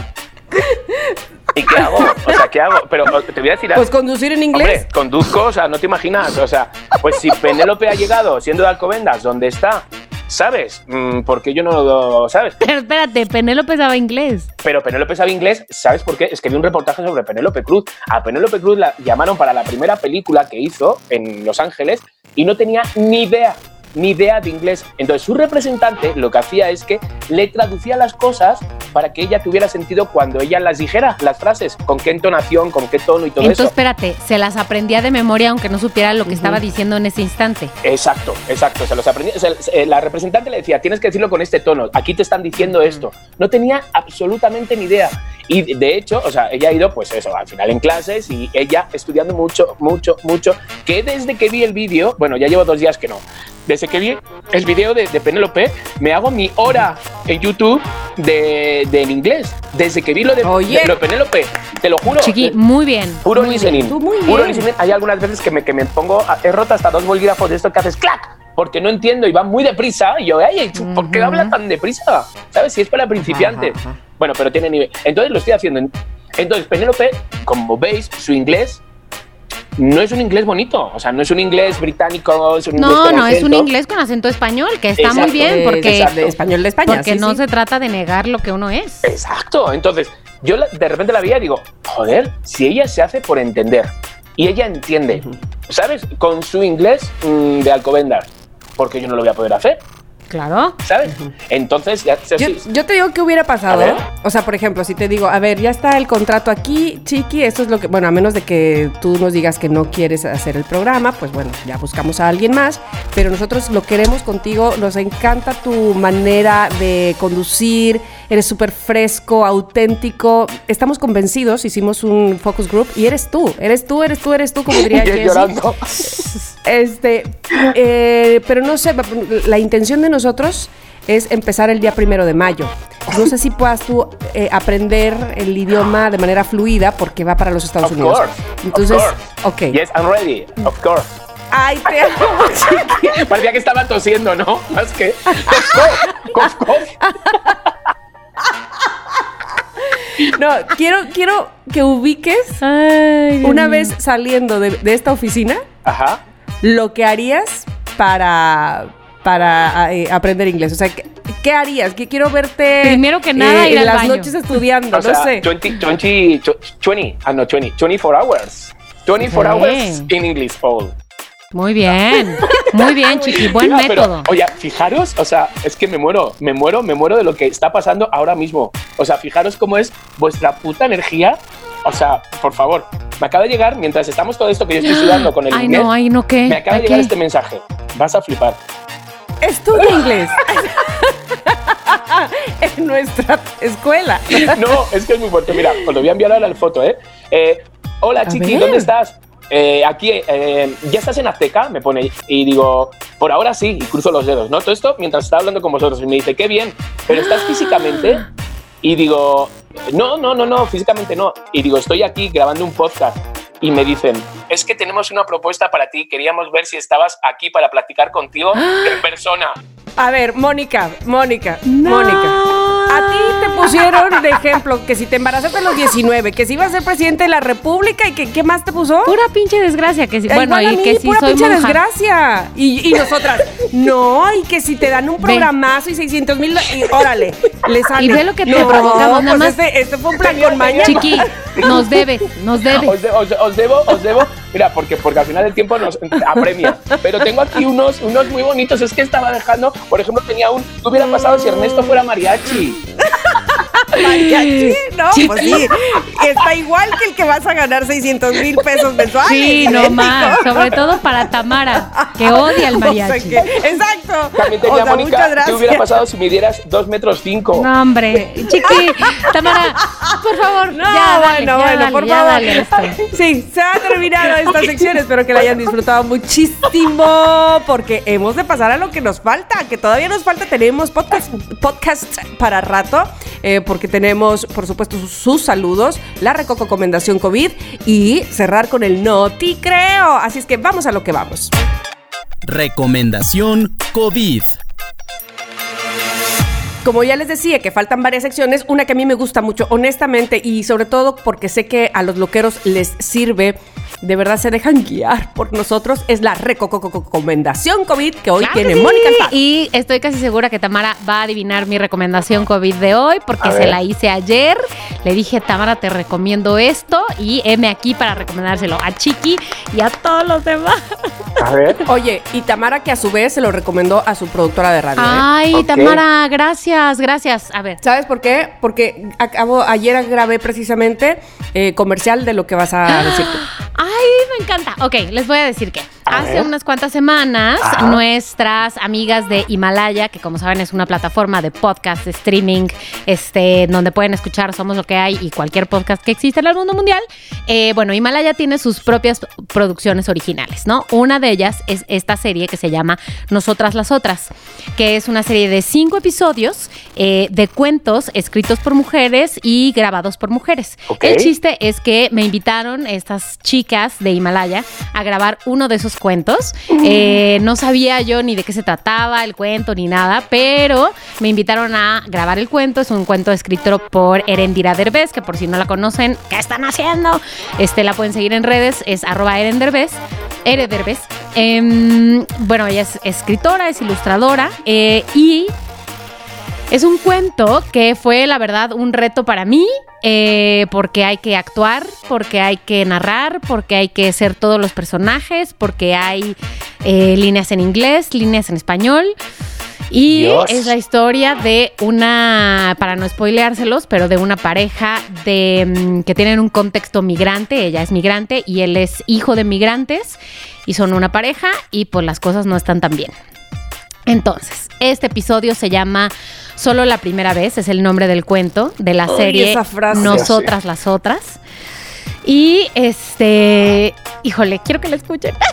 ¿Y qué hago? O sea, ¿qué hago? Pero te voy a decir algo. Pues conducir en inglés. Hombre, conduzco, o sea, no te imaginas. O sea, pues si Penélope ha llegado siendo de Alcobendas, ¿dónde está? ¿Sabes? Mm, Porque yo no lo. ¿Sabes? Pero espérate, Penélope sabe inglés. Pero Penélope sabe inglés, ¿sabes por qué? Es que vi un reportaje sobre Penélope Cruz. A Penélope Cruz la llamaron para la primera película que hizo en Los Ángeles y no tenía ni idea, ni idea de inglés. Entonces su representante lo que hacía es que le traducía las cosas para que ella tuviera sentido cuando ella las dijera, las frases, con qué entonación, con qué tono y todo Entonces, eso. espérate, se las aprendía de memoria aunque no supiera lo que estaba diciendo en ese instante. Exacto, exacto. Se los aprendí. o sea, eh, la representante le decía, tienes que decirlo con este tono. Aquí te están diciendo esto. No tenía absolutamente ni idea. Y de hecho, o sea, ella ha ido, pues eso, al final en clases y ella estudiando mucho, mucho, mucho. Que desde que vi el vídeo, bueno, ya llevo dos días que no. Desde que vi el vídeo de, de Penélope, me hago mi hora en YouTube de, de en inglés. Desde que vi lo de, Oye. de lo Penélope, te lo juro. Chiqui, muy bien. Puro muy bien. listening. Tú muy Puro bien. listening. Hay algunas veces que me, que me pongo. a- He roto hasta dos bolígrafos de esto que haces clac. Porque no entiendo y va muy deprisa. Y yo, ay, ¿por qué Ujú. habla tan deprisa? ¿Sabes? Si es para principiantes. Bueno, pero tiene nivel. Entonces lo estoy haciendo. en- Entonces, Penélope, como veis, su inglés no es un inglés bonito. O sea, no es un inglés británico. Es un inglés No, con no, es un acento. inglés con acento español, que está Exacto. muy bien, porque, de español de España. porque sí, no sí. se trata de negar lo que uno es. Exacto. Entonces, yo de repente la veía y digo, joder, si ella se hace por entender y ella entiende, ¿sabes? Con su inglés mm, de Alcobendas, porque yo no lo voy a poder hacer. Claro. ¿sabes? Entonces, ya, Yo, yo te digo que hubiera pasado. O sea, por ejemplo, si te digo, a ver, ya está el contrato aquí, Chiqui, esto es lo que. Bueno, a menos de que tú nos digas que no quieres hacer el programa, pues bueno, ya buscamos a alguien más. Pero nosotros lo queremos contigo, nos encanta tu manera de conducir, eres súper fresco, auténtico. Estamos convencidos, hicimos un focus group y eres tú, eres tú, eres tú, eres tú, como diría Jessie. llorando. Este, eh, pero no sé, la intención de nosotros es empezar el día primero de mayo. No sé si puedas tú eh, aprender el idioma de manera fluida porque va para los Estados Of Unidos. course. Entonces, of course. ok. Yes, I'm ready. Of course. Ay, te amo. Parecía que estaba tosiendo, ¿no? Más que. Cof, cof, cof. No, quiero, quiero que ubiques Ay, una vez saliendo de, de esta oficina Ajá. lo que harías para, para eh, aprender inglés. O sea, ¿qué, qué harías? Que quiero verte Primero que nada, ir en al las baño. noches estudiando, O sea, no sé. 20, 20, 20, ah, no, 20, 24 hours. 24 Sí. hours in English all. Muy bien. Muy bien, chiqui. Buen Mira, pero, método. oye, fijaros, o sea, es que me muero, me muero, me muero de lo que está pasando ahora mismo. O sea, fijaros cómo es vuestra puta energía. O sea, por favor, me acaba de llegar, mientras estamos todo esto que yo estoy sudando con el Ay, inglés, no, ay, no, ¿qué? me acaba de ¿Ay, llegar qué? este mensaje. Vas a flipar. Estudia inglés. en nuestra escuela. No, es que es muy fuerte. Mira, os lo voy a enviar ahora la foto, ¿eh? Eh, hola, A Chiqui, ver. ¿dónde estás? Eh, aquí, eh, ¿ya estás en Azteca? Me pone. Y digo, por ahora sí, y cruzo los dedos, ¿no? Todo esto mientras estaba hablando con vosotros. Y me dice, qué bien, pero ¿estás físicamente? Y digo, no, no, no, no, físicamente no. Y digo, estoy aquí grabando un podcast. Y me dicen, es que tenemos una propuesta para ti. Queríamos ver si estabas aquí para platicar contigo en persona. A ver, Mónica, Mónica, No. Mónica. A ti te pusieron de ejemplo que si te embarazaste a los 19, que si ibas a ser presidente de la República y que qué más te puso. Pura pinche desgracia que sí. Eh, Bueno, y mí, que sí pura soy pinche monja. desgracia. Y, y nosotras, no, y que si te dan un programazo y 600 mil, y órale, le sale. Y ve lo que te No, provocamos, nada pues más. Este, este fue un plan con maña. Chiqui, nos debes, nos debes. Os, de- os- os debo, os debo. Mira, porque, porque al final del tiempo nos apremia. Pero tengo aquí unos, unos muy bonitos. Es que estaba dejando, por ejemplo, tenía un. ¿Qué hubiera pasado si Ernesto fuera mariachi? Mariachi, no, pues sí. Está igual que el que vas a ganar 600 mil pesos mensuales. Sí, no más. Sobre todo para Tamara, que odia el O sea mariachi. que- exacto. También O tenía sea, Mónica. muchas ¿Qué hubiera pasado si midieras dos metros cinco? No, hombre. Chiqui, Tamara, por favor, No, ya dale, bueno, ya bueno, dale, por ya favor. dale esto. Sí, se ha terminado esta sección. Espero que la hayan disfrutado muchísimo porque hemos de pasar a lo que nos falta, que todavía nos falta. Tenemos podcast, podcast para rato eh, porque tenemos, por supuesto, sus, saludos, la recomendación COVID y cerrar con el no te creo. Así es que vamos a lo que vamos. Recomendación COVID. Como ya les decía, que faltan varias secciones, una que a mí me gusta mucho, honestamente, y sobre todo porque sé que a los loqueros les sirve, de verdad se dejan guiar por nosotros, es la recomendación COVID que hoy Claro que tiene sí. Mónica Alfaro. Y estoy casi segura que Tamara va a adivinar mi recomendación COVID de hoy porque se la hice ayer. Le dije, Tamara, te recomiendo esto y heme aquí para recomendárselo a Chiqui y a todos los demás. A ver. Oye, y Tamara que a su vez se lo recomendó a su productora de radio. ¿eh? Ay. Tamara, gracias, gracias. A ver. ¿Sabes por qué? Porque acabo, ayer grabé precisamente eh, comercial de lo que vas a decir tú. Ay, me encanta. Ok, les voy a decir que A hace unas cuantas semanas nuestras amigas de Himalaya, que como saben es una plataforma de podcast, de streaming, este, donde pueden escuchar Somos lo que hay y cualquier podcast que existe en el mundo mundial, eh, bueno, Himalaya tiene sus propias producciones originales, ¿no? Una de ellas es esta serie que se llama Nosotras las Otras, que es una serie de cinco episodios eh, de cuentos escritos por mujeres y grabados por mujeres. El chiste es que me invitaron estas chicas de Himalaya a grabar uno de esos cuentos. Eh, no sabía yo ni de qué se trataba el cuento ni nada, pero me invitaron a grabar el cuento. Es un cuento escrito por Erendira Derbez, que por si no la conocen, ¿qué están haciendo? Este, la pueden seguir en redes, es arroba Eren Derbez. Ere Derbez. Em, bueno, ella es escritora, es ilustradora eh, y es un cuento que fue, la verdad, un reto para mí, eh, porque hay que actuar, porque hay que narrar, porque hay que ser todos los personajes, porque hay eh, líneas en inglés, líneas en español. Y Dios. es la historia de una, para no spoileárselos, pero de una pareja de mm, que tienen un contexto migrante. Ella es migrante y él es hijo de migrantes y son una pareja y pues las cosas no están tan bien. Entonces, este episodio se llama Solo la primera vez, es el nombre del cuento de la Ay, serie esa frase. Nosotras las otras. Y este, híjole, quiero que la escuchen.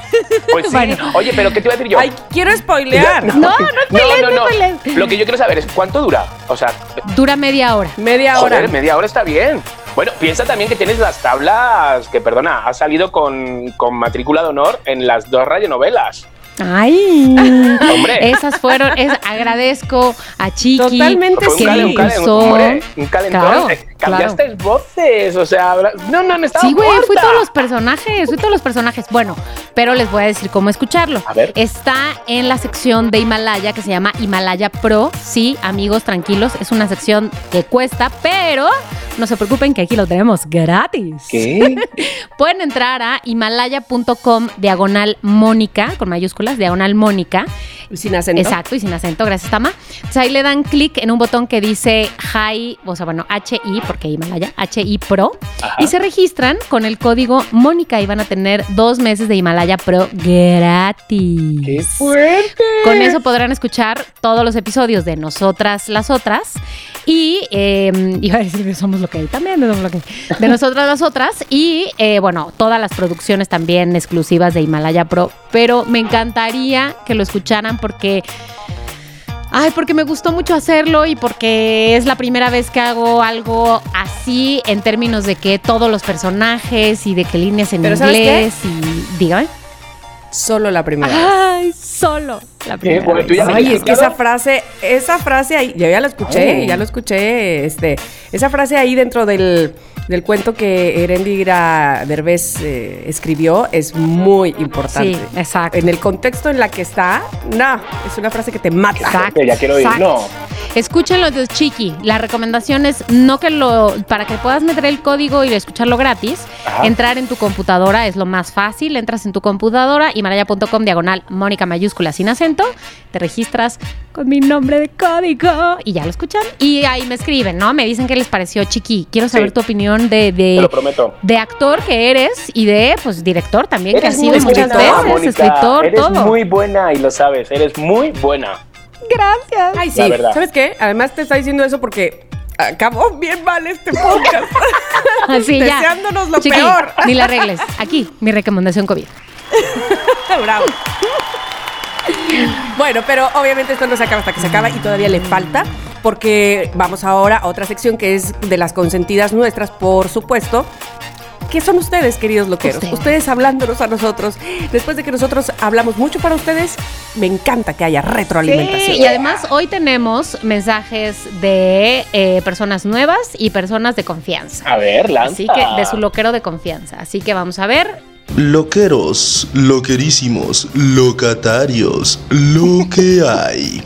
Pues sí. Bueno. Oye, pero ¿qué te iba a decir yo? Ay, quiero spoilear. No, no spoilees, no, no no. spoilees. Lo que yo quiero saber es cuánto dura. O sea, Dura media hora. Media hora. joder, media hora está bien. Bueno, piensa también que tienes las tablas, que perdona, has salido con, con matrícula de honor en las dos radionovelas. Ay, Hombre. esas fueron, es, agradezco a Chiqui Totalmente que calen- un, me calen- hombre, un calentón. Claro, Eh, voces, o sea, no, no, no estaba Sí, güey, fui todos los personajes, fui todos los personajes. Bueno, pero les voy a decir cómo escucharlo. A ver. Está en la sección de Himalaya que se llama Himalaya Pro. Sí, amigos, tranquilos, es una sección que cuesta, pero no se preocupen que aquí lo tenemos gratis. ¿Qué? Pueden entrar a himalaya.com diagonal Mónica, con mayúsculas, diagonal Mónica. Sin acento. Exacto, y sin acento, gracias Tama. Entonces ahí le dan clic en un botón que dice Hi, o sea, bueno, HI, porque Himalaya, HI Pro, Ajá. y se registran con el código Mónica y van a tener dos meses de Himalaya Pro gratis. ¡Qué fuerte! Con eso podrán escuchar todos los episodios de Nosotras las Otras. Y eh, iba a decir que somos lo que hay también, de, somos lo que hay. de Nosotras las Otras. Y eh, bueno, todas las producciones también exclusivas de Himalaya Pro. Pero me encantaría que lo escucharan porque. Ay, porque me gustó mucho hacerlo y porque es la primera vez que hago algo así en términos de que todos los personajes y de que líneas en Pero ¿sabes qué? inglés y dígame. Solo la primera vez. Ay, solo la primera bueno, tú vez. Ay, es que esa frase, esa frase ahí, yo ya la escuché, ya lo escuché, este, esa frase ahí dentro del, del cuento que Erendira Derbez eh, escribió es muy importante. Sí, exacto. En el contexto en la que está, no, es una frase que te mata. Exacto. Ya quiero exacto. no. Escúchenlo de Chiqui. La recomendación es no que lo. Para que puedas meter el código y escucharlo gratis, Ajá. entrar en tu computadora es lo más fácil. Entras en tu computadora, himalaya.com diagonal Mónica mayúscula sin acento. Te registras con mi nombre de código y ya lo escuchan. Y ahí me escriben, ¿no? Me dicen qué les pareció Chiqui. Quiero saber Sí. tu opinión de. Te de lo prometo. de actor que eres y de pues director también que has sido muy muchas buena, veces, Mónica. escritor, Eres todo. muy buena y lo sabes. Eres muy buena. Gracias. Ay, sí, La verdad. ¿sabes qué? Además te está diciendo eso porque acabó bien mal este podcast. Así ya. Deseándonos lo Chiqui, peor. Ni la regles. Aquí, mi recomendación COVID. Bravo. Bueno, pero obviamente esto no se acaba hasta que se acaba y todavía le falta, porque vamos ahora a otra sección que es de las consentidas nuestras, por supuesto. ¿Qué son ustedes, queridos loqueros? Ustedes. Ustedes. hablándonos a nosotros. Después de que nosotros hablamos mucho para ustedes, me encanta que haya retroalimentación. Sí, y además hoy tenemos mensajes de eh, personas nuevas y personas de confianza. A ver, lanza. Así que de su loquero de confianza. Así que vamos a ver. Loqueros, loquerísimos, locatarios, lo que hay.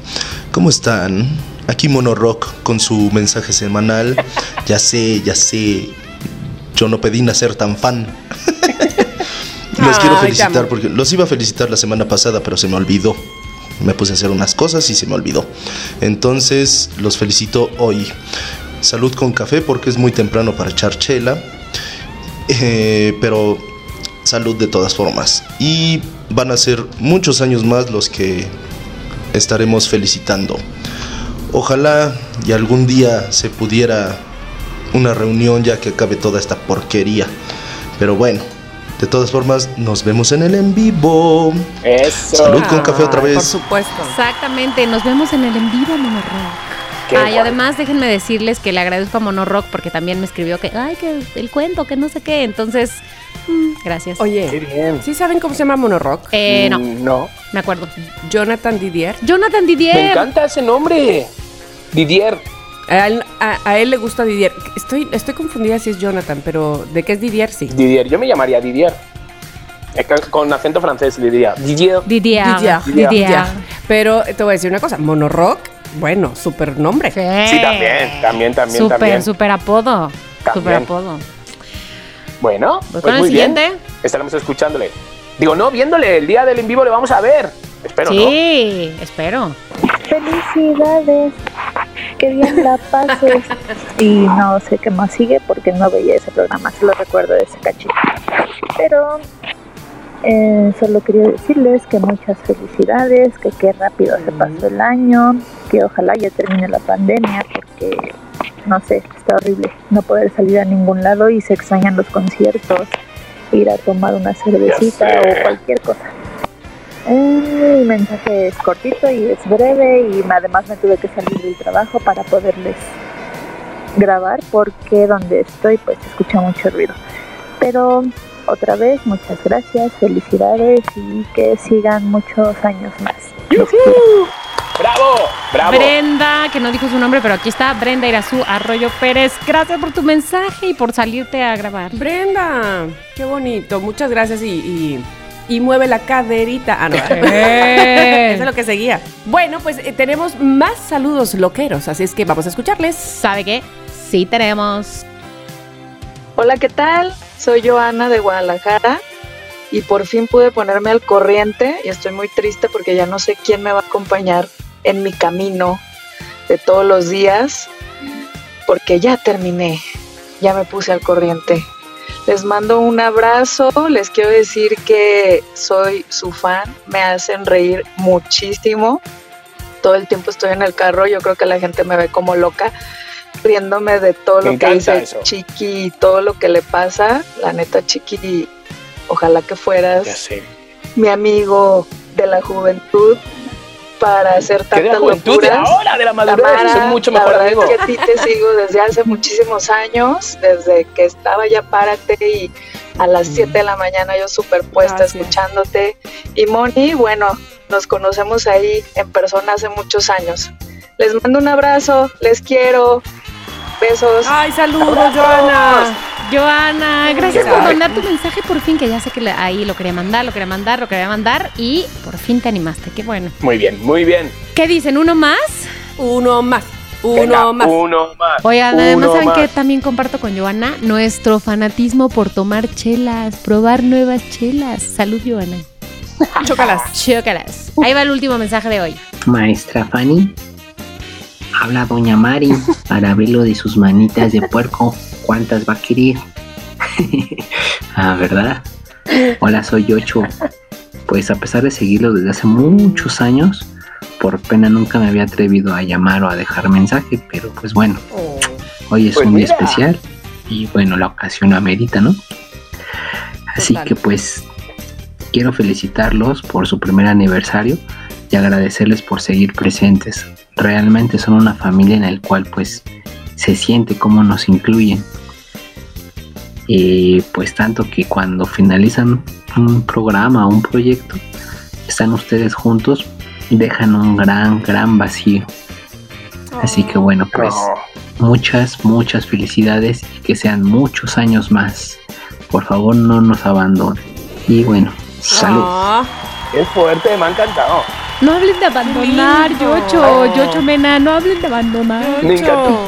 ¿Cómo están? Aquí Mono Rock con su mensaje semanal. Ya sé, ya sé. Yo no pedí nacer tan fan. los quiero felicitar porque los iba a felicitar la semana pasada, pero se me olvidó. Me puse a hacer unas cosas y se me olvidó. Entonces los felicito hoy. Salud con café porque es muy temprano para echar chela. Eh, pero salud de todas formas. Y van a ser muchos años más los que estaremos felicitando. Ojalá y algún día se pudiera una reunión ya que acabe toda esta porquería. Pero bueno, de todas formas, nos vemos en el en vivo. Eso. Salud con café otra vez. Por supuesto. Exactamente. Nos vemos en el en vivo, Monorock. Qué y guay. además déjenme decirles que le agradezco a Monorock porque también me escribió que, ay, que el cuento, que no sé qué. Entonces, mm, gracias. Qué Oye, bien. ¿sí saben cómo se llama Monorock? Eh, no, Mm, No. me acuerdo. Jonathan Didier. Jonathan Didier. Me encanta ese nombre. Didier. A él, a- a él le gusta Didier. Estoy, estoy confundida si es Jonathan, pero ¿de qué es Didier? Sí. Didier. Yo me llamaría Didier. Es que Con acento francés le diría Didier. Didier. Didier. Didier. Didier. Pero te voy a decir una cosa, Monorock, bueno, super nombre. Sí, también, también, también, Súper, también. súper apodo. También. Súper apodo. Bueno, Pues pues muy bien. siguiente. Estaremos escuchándole. Digo, no, viéndole. El día del en vivo le vamos a ver. Espero, ¿no? sí, espero. Felicidades, que bien la pases. Y no sé qué más sigue porque no veía ese programa, solo recuerdo ese cachito. Pero eh, solo quería decirles que muchas felicidades, que qué rápido se pasó el año, que ojalá ya termine la pandemia porque no sé, está horrible no poder salir a ningún lado y se extrañan los conciertos, ir a tomar una cervecita o cualquier cosa. Eh, mi mensaje es cortito y es breve y además me tuve que salir del trabajo para poderles grabar porque donde estoy pues escucha mucho ruido. Pero otra vez muchas gracias, felicidades y que sigan muchos años más. Quiero. ¡Bravo! ¡Bravo! Brenda, que no dijo su nombre, pero aquí está, Brenda Irazú Arroyo Pérez. Gracias por tu mensaje y por salirte a grabar. Brenda, qué bonito. Muchas gracias y, y, y mueve la caderita. Ah, no. Eh. Eso es lo que seguía. Bueno, pues eh, tenemos más saludos loqueros, así es que vamos a escucharles. ¿Sabe qué? Sí tenemos. Hola, ¿qué tal? Soy Joana de Guadalajara y por fin pude ponerme al corriente y estoy muy triste porque ya no sé quién me va a acompañar en mi camino de todos los días porque ya terminé, ya me puse al corriente. Les mando un abrazo, les quiero decir que soy su fan, me hacen reír muchísimo. Todo el tiempo estoy en el carro, yo creo que la gente me ve como loca, riéndome de todo Me lo que dice eso. Chiqui y todo lo que le pasa. La neta, Chiqui, ojalá que fueras mi amigo de la juventud para hacer Que de la tantas juventud de locuras. ahora, de la madurez, Tamara, soy mucho la mejor verdad amigo. es que a ti te sigo desde hace muchísimos años, desde que estaba ya párate y a las 7 de la mañana yo superpuesta Gracias. escuchándote. Y Moni, bueno, nos conocemos ahí en persona hace muchos años. Les mando un abrazo, les quiero. Besos. Ay, saludos, Joana. Joana, gracias por mandar tu mensaje por fin, que ya sé que ahí lo quería mandar, lo quería mandar, lo quería mandar y por fin te animaste, qué bueno. Muy bien, muy bien. ¿Qué dicen? ¿Uno más? Uno más. Uno Venga, más. Uno más. Oigan, además uno saben más. que también comparto con Joana nuestro fanatismo por tomar chelas, probar nuevas chelas. Salud, Joana. Chócalas. Chócalas. Ahí va el último mensaje de hoy. Maestra Fanny, habla Doña Mari para verlo de sus manitas de puerco. ¿Cuántas va a querer? ah, ¿verdad? Hola, soy Yocho. Pues a pesar de seguirlo desde hace muchos años, por pena nunca me había atrevido a llamar o a dejar mensaje, pero pues bueno, Oh. hoy es Pues un día mira. especial y bueno, la ocasión lo amerita, ¿no? Así Total. que pues quiero felicitarlos por su primer aniversario y agradecerles por seguir presentes. Realmente son una familia en la cual pues se siente cómo nos incluyen. Y pues tanto que cuando finalizan un programa o un proyecto, están ustedes juntos, dejan un gran, gran vacío. Así que bueno, pues muchas, muchas felicidades y que sean muchos años más. Por favor, no nos abandonen. Y bueno, salud. Ah, Qué fuerte, me ha encantado. No hablen de abandonar. Yocho, Yocho Mena, no hablen de abandonar. Me Yocho. encantó.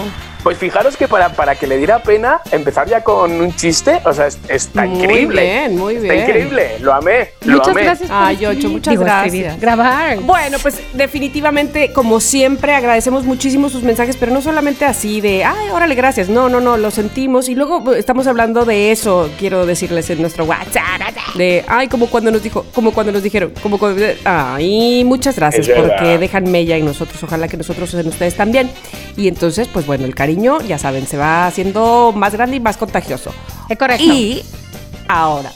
Pues fijaros que para, para que le diera pena empezar ya con un chiste, o sea, es- está Muy increíble. bien, muy Está bien. increíble, lo amé, lo Muchas amé. gracias por Ay. Yocho, muchas Digo, gracias. escribir, Grabar. Bueno, pues definitivamente, como siempre, agradecemos muchísimo sus mensajes, pero no solamente así de, ay, órale, gracias. No, no, no, lo sentimos. Y luego eh, estamos hablando de eso, quiero decirles en nuestro WhatsApp. De, ay, como cuando nos dijo, como cuando nos dijeron, como cuando, ay, muchas gracias Es verdad. porque dejan mella en nosotros. Ojalá que nosotros en ustedes también. Y entonces, pues bueno, el cariño, ya saben, se va haciendo más grande y más contagioso. Es correcto. Y ahora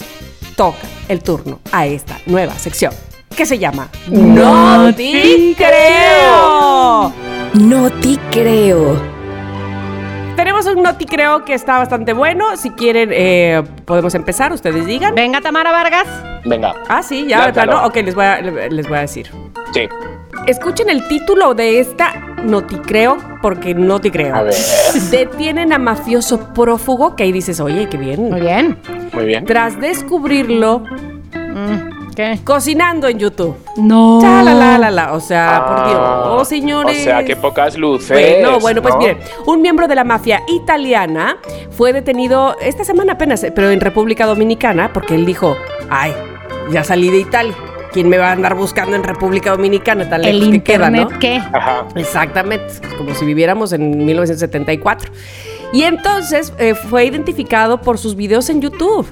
toca el turno a esta nueva sección que se llama No te creo. No te creo. Tenemos un No te creo que está bastante bueno. Si quieren, eh, podemos empezar. Ustedes digan. Venga, Tamara Vargas. Venga, Ah, sí, ya, plano. claro. Ok, les voy, a, les voy a decir. sí. Escuchen el título de esta No te creo porque no te creo. A ver, Detienen a mafioso prófugo que ahí dices, oye, qué bien. Muy bien. muy bien. Tras descubrirlo Mm, ¿Qué? cocinando en YouTube. No. Ya, la, la, la, la. O sea, por Dios, Ah, oh, señores. O sea, qué pocas luces. Bueno, bueno, pues ¿no? miren, un miembro de la mafia italiana fue detenido esta semana apenas, eh, pero en República Dominicana, porque él dijo, ay, ya salí de Italia. ¿Quién me va a andar buscando en República Dominicana tan El lejos que queda, no? ¿qué? Ajá. Exactamente, como si viviéramos en 1974. Y entonces eh, fue identificado por sus videos en YouTube.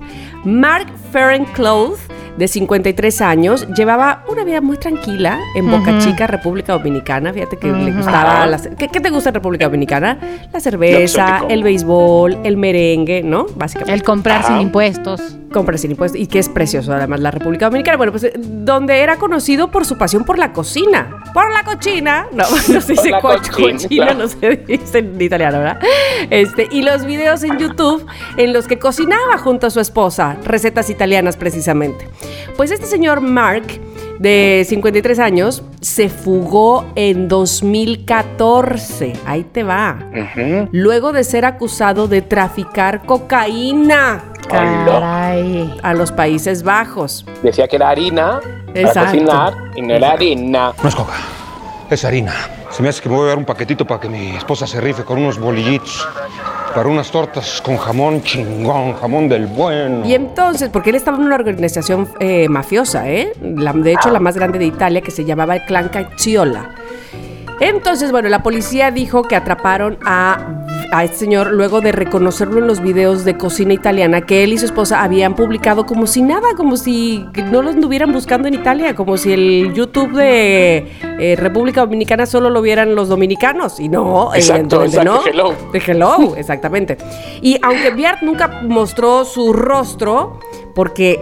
Mark Ferencloth, de 53 años, llevaba una vida muy tranquila en Boca Ujú. Chica, República Dominicana. Fíjate que le gustaba. La ¿qué, qué te gusta en República Dominicana? La cerveza, el béisbol, el merengue, ¿no? Básicamente El comprar sin impuestos. compra sin impuestos y que es precioso además la República Dominicana. Bueno, pues eh, donde era conocido por su pasión por la cocina. Por la cochina. No, no se dice co- cochina, no se dice en italiano, ¿verdad? Este, y los videos en YouTube en los que cocinaba junto a su esposa, recetas italianas precisamente. Pues este señor Mark, de 53 años, se fugó en 2014. Ahí te va. Luego de ser acusado de traficar cocaína. Caray. a los Países Bajos. Decía que era harina para Exacto. cocinar y no era harina. No es coca, es harina. Se me hace que me voy a dar un paquetito para que mi esposa se rife con unos bolillitos. Para unas tortas con jamón chingón, jamón del bueno. Y entonces, porque él estaba en una organización eh, mafiosa, ¿eh? La- de hecho, la más grande de Italia, que se llamaba el Clan Cacciola. Entonces, bueno, la policía dijo que atraparon a, a este señor luego de reconocerlo en los videos de cocina italiana que él y su esposa habían publicado como si nada, como si no los estuvieran buscando en Italia, como si el YouTube de eh, República Dominicana solo lo vieran los dominicanos. Y no, Exacto, evidentemente exacto, no. hello. De Hello, exactamente. Y aunque Biart nunca mostró su rostro, porque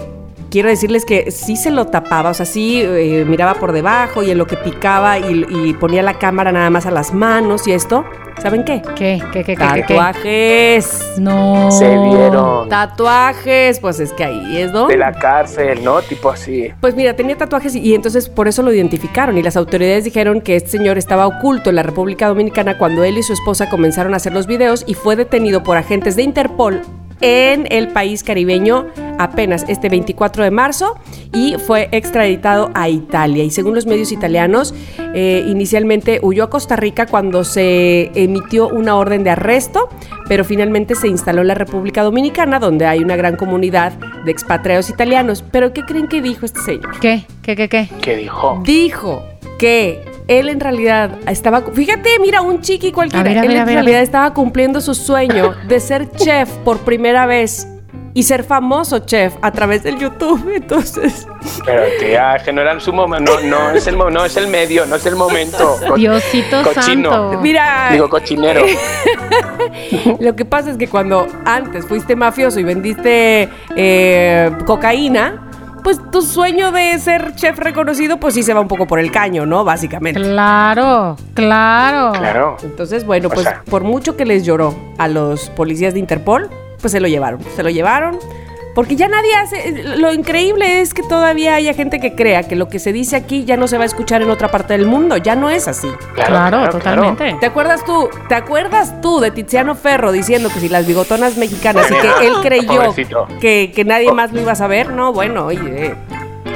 quiero decirles que sí se lo tapaba, o sea, sí eh, miraba por debajo y en lo que picaba y, y ponía la cámara nada más a las manos y esto, ¿saben qué? ¿Qué? ¿Qué? ¿Qué? ¿Qué? ¿Qué? Tatuajes. No. Se vieron Tatuajes, pues es que ahí es donde. de la cárcel, ¿no? Tipo así. Pues mira, tenía tatuajes y, y entonces por eso lo identificaron y las autoridades dijeron que este señor estaba oculto en la República Dominicana cuando él y su esposa comenzaron a hacer los videos y fue detenido por agentes de Interpol en el país caribeño apenas este 24 de marzo y fue extraditado a Italia. Y según los medios italianos, eh, inicialmente huyó a Costa Rica cuando se emitió una orden de arresto, pero finalmente se instaló en la República Dominicana, donde hay una gran comunidad de expatriados italianos. ¿Pero qué creen que dijo este señor? ¿Qué? ¿Qué? ¿Qué? ¿Qué? ¿Qué dijo? Dijo que él en realidad estaba, fíjate, mira, un chiqui cualquiera, A ver, a él ver, en a ver, a realidad estaba cumpliendo su sueño de ser chef por primera vez y ser famoso chef a través del YouTube. Entonces, Pero tía, es que no era su momento, no, no, es el, no es el medio, no es el momento. Co- Diosito Cochino. santo. mira, Digo, cochinero. lo que pasa es que cuando antes fuiste mafioso y vendiste eh, cocaína, pues tu sueño de ser chef reconocido, pues sí se va un poco por el caño, ¿no? Básicamente. Claro, claro. Claro. Entonces, bueno, O pues sea- por mucho que les lloró a los policías de Interpol, pues se lo llevaron. Se lo llevaron. Porque ya nadie hace. Lo increíble es que todavía haya gente que crea que lo que se dice aquí ya no se va a escuchar en otra parte del mundo. Ya no es así. Claro, totalmente. ¿Te acuerdas tú? ¿Te acuerdas tú de Tiziano Ferro diciendo que si las bigotonas mexicanas y que él creyó que, que nadie más lo iba a saber? No, bueno, oye.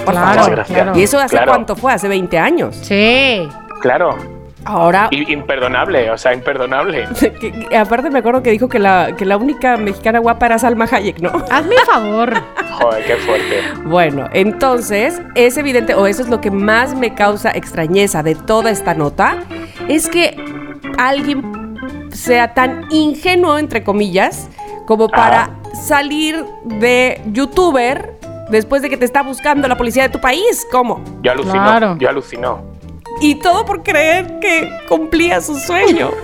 Por Claro, favor. claro. ¿Y eso hace Claro. cuánto fue? Hace 20 años. Sí. Claro. Ahora Y- imperdonable, o sea, imperdonable. Que- que- aparte me acuerdo que dijo que la, que la única mexicana guapa era Salma Hayek, ¿no? Hazme el favor. Joder, qué fuerte. Bueno, entonces es evidente, o eso es lo que más me causa extrañeza de toda esta nota, es que alguien sea tan ingenuo, entre comillas, como para salir de youtuber después de que te está buscando la policía de tu país. ¿Cómo? Yo alucino, Claro. yo alucino. Y todo por creer que cumplía su sueño.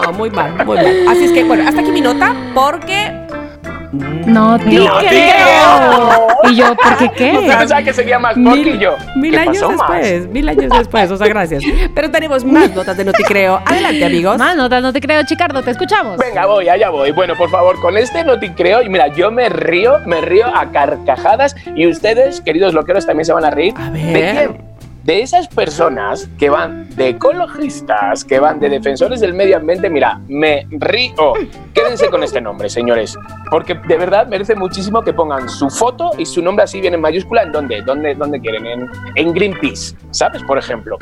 No, muy mal, muy mal. Así es que, bueno, hasta aquí mi nota, porque No te No te creo. Y yo, ¿por qué qué? Yo pensaba que sería más mil, poquillo. mil ¿Qué años pasó más? después, mil años después, o sea, gracias. Pero tenemos más notas de Noticreo. Adelante, amigos. Más notas, no te creo, Chicardo, te escuchamos. Venga, voy, allá voy. Bueno, por favor, con este no te creo. Y mira, yo me río, me río a carcajadas. Y ustedes, queridos loqueros, también se van a reír. A ¿De ver. quién? De esas personas que van de ecologistas, que van de defensores del medio ambiente, mira, me río. Quédense con este nombre, señores, porque de verdad merece muchísimo que pongan su foto y su nombre así bien en mayúscula. ¿En dónde? ¿Dónde, dónde quieren? En, en Greenpeace, ¿sabes? Por ejemplo,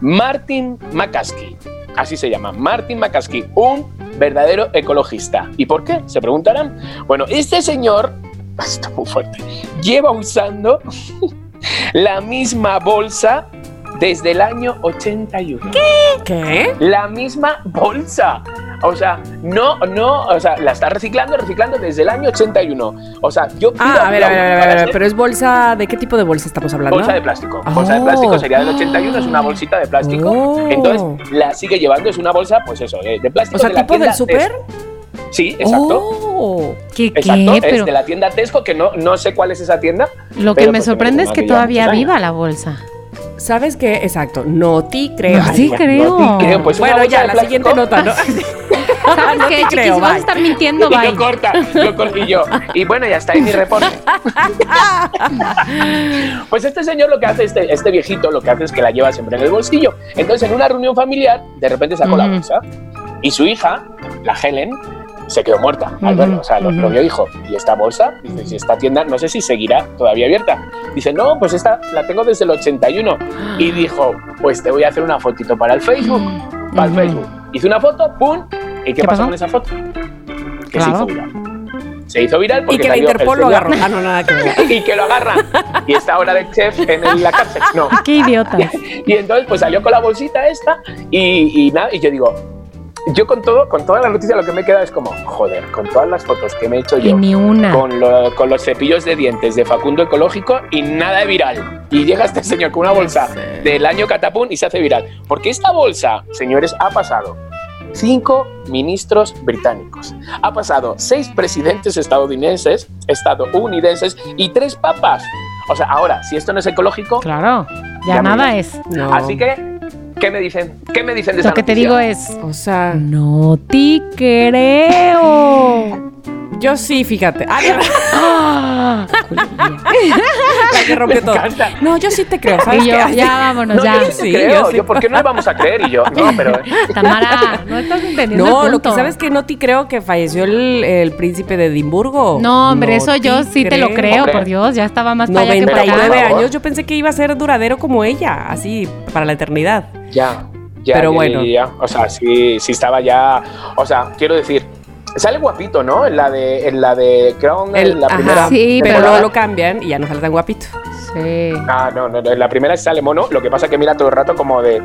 Martin McCaskey, así se llama, Martin McCaskey, un verdadero ecologista. ¿Y por qué? Se preguntarán. Bueno, este señor esto es muy fuerte, lleva usando la misma bolsa desde el año 81. ¿Qué? ¿Qué? La misma bolsa. O sea, no, no, o sea, la está reciclando, reciclando desde el año 81. O sea, yo pido Ah, a ver, a ver, a ver, a pero es bolsa, ¿de qué tipo de bolsa estamos hablando? Bolsa de plástico. Bolsa de Oh. plástico sería del 81, es una bolsita de plástico. Oh. Entonces la sigue llevando, es una bolsa, pues eso, de, de plástico. O sea, de la tipo del tienda súper. Sí, exacto. Oh. ¿Qué, Exacto, qué? es Pero de la tienda Tesco, que no, no sé cuál es esa tienda. lo que me pues sorprende es que todavía viva la bolsa. ¿Sabes qué? Exacto, no te creo. No bueno, creo. No creo, pues Bueno, ya, la siguiente nota, ¿no? ¿Sabes no qué, chiquis? creo, Vas a estar mintiendo, Y bye. lo corta, lo corta y yo. Y bueno, ya está ahí mi reporte. Pues este señor lo que hace, este, este viejito, lo que hace es que la lleva siempre en el bolsillo. Entonces, en una reunión familiar, de repente sacó la bolsa y su hija, la Helen, se quedó muerta al verlo. O sea, lo, lo vio y dijo, ¿y esta bolsa? Dice, si esta tienda, no sé si seguirá todavía abierta. Dice, no, pues esta la tengo desde el 81. Y dijo, pues te voy a hacer una fotito para el Facebook. Para el. Facebook. Hizo una foto, ¡pum! ¿Y qué, ¿Qué pasó pasó? con esa foto? Que se Claro. hizo viral. Se hizo viral Y porque que la Interpol lo agarró. Ah, no, nada que ver. y que lo agarran. Y está ahora de chef en el- la cárcel. No. Qué idiotas. Y entonces pues salió con la bolsita esta y, y nada, y yo digo, yo con todo, con toda la noticia lo que me queda es como, joder, con todas las fotos que me he hecho Y yo. ni una. Con, lo- con los cepillos de dientes de Facundo Ecológico y nada de viral. Y llega este señor con una bolsa del año catapún y se hace viral. Porque esta bolsa, señores, ha pasado cinco ministros británicos. Ha pasado seis presidentes estadounidenses, estadounidenses y tres papas. O sea, ahora, si esto no es ecológico, Claro, ya nada es. No. así que, ¿qué me dicen? ¿Qué me dicen de esa Lo que te digo es, O sea, no te creo. yo sí, fíjate. Ah, Ah, la que rompió todo. encanta. No, yo sí te creo, ¿sabes y yo, qué? ya vámonos, No, ya. yo sí creo. yo sí. Yo, ¿por qué no le vamos a creer? Y yo, no, pero... Tamara, no estás entendiendo No, el lo que sabes que no te creo que falleció el, el príncipe de Edimburgo. No, hombre, eso yo sí te lo creo, Hombre. por Dios, ya estaba más para allá que para acá. 99 Por favor. años, yo pensé que iba a ser duradero como ella, así, para la eternidad. Ya, ya. Pero ya, bueno. ya, ya. O sea, sí, sí estaba ya. O sea, quiero decir, sale guapito, ¿no? En la de, en la de Crown, en El- la ajá, primera. Sí, pero luego lo cambian y ya no sale tan guapito. Sí. Ah, no, no, no, en la primera sale mono, lo que pasa es que mira todo el rato como de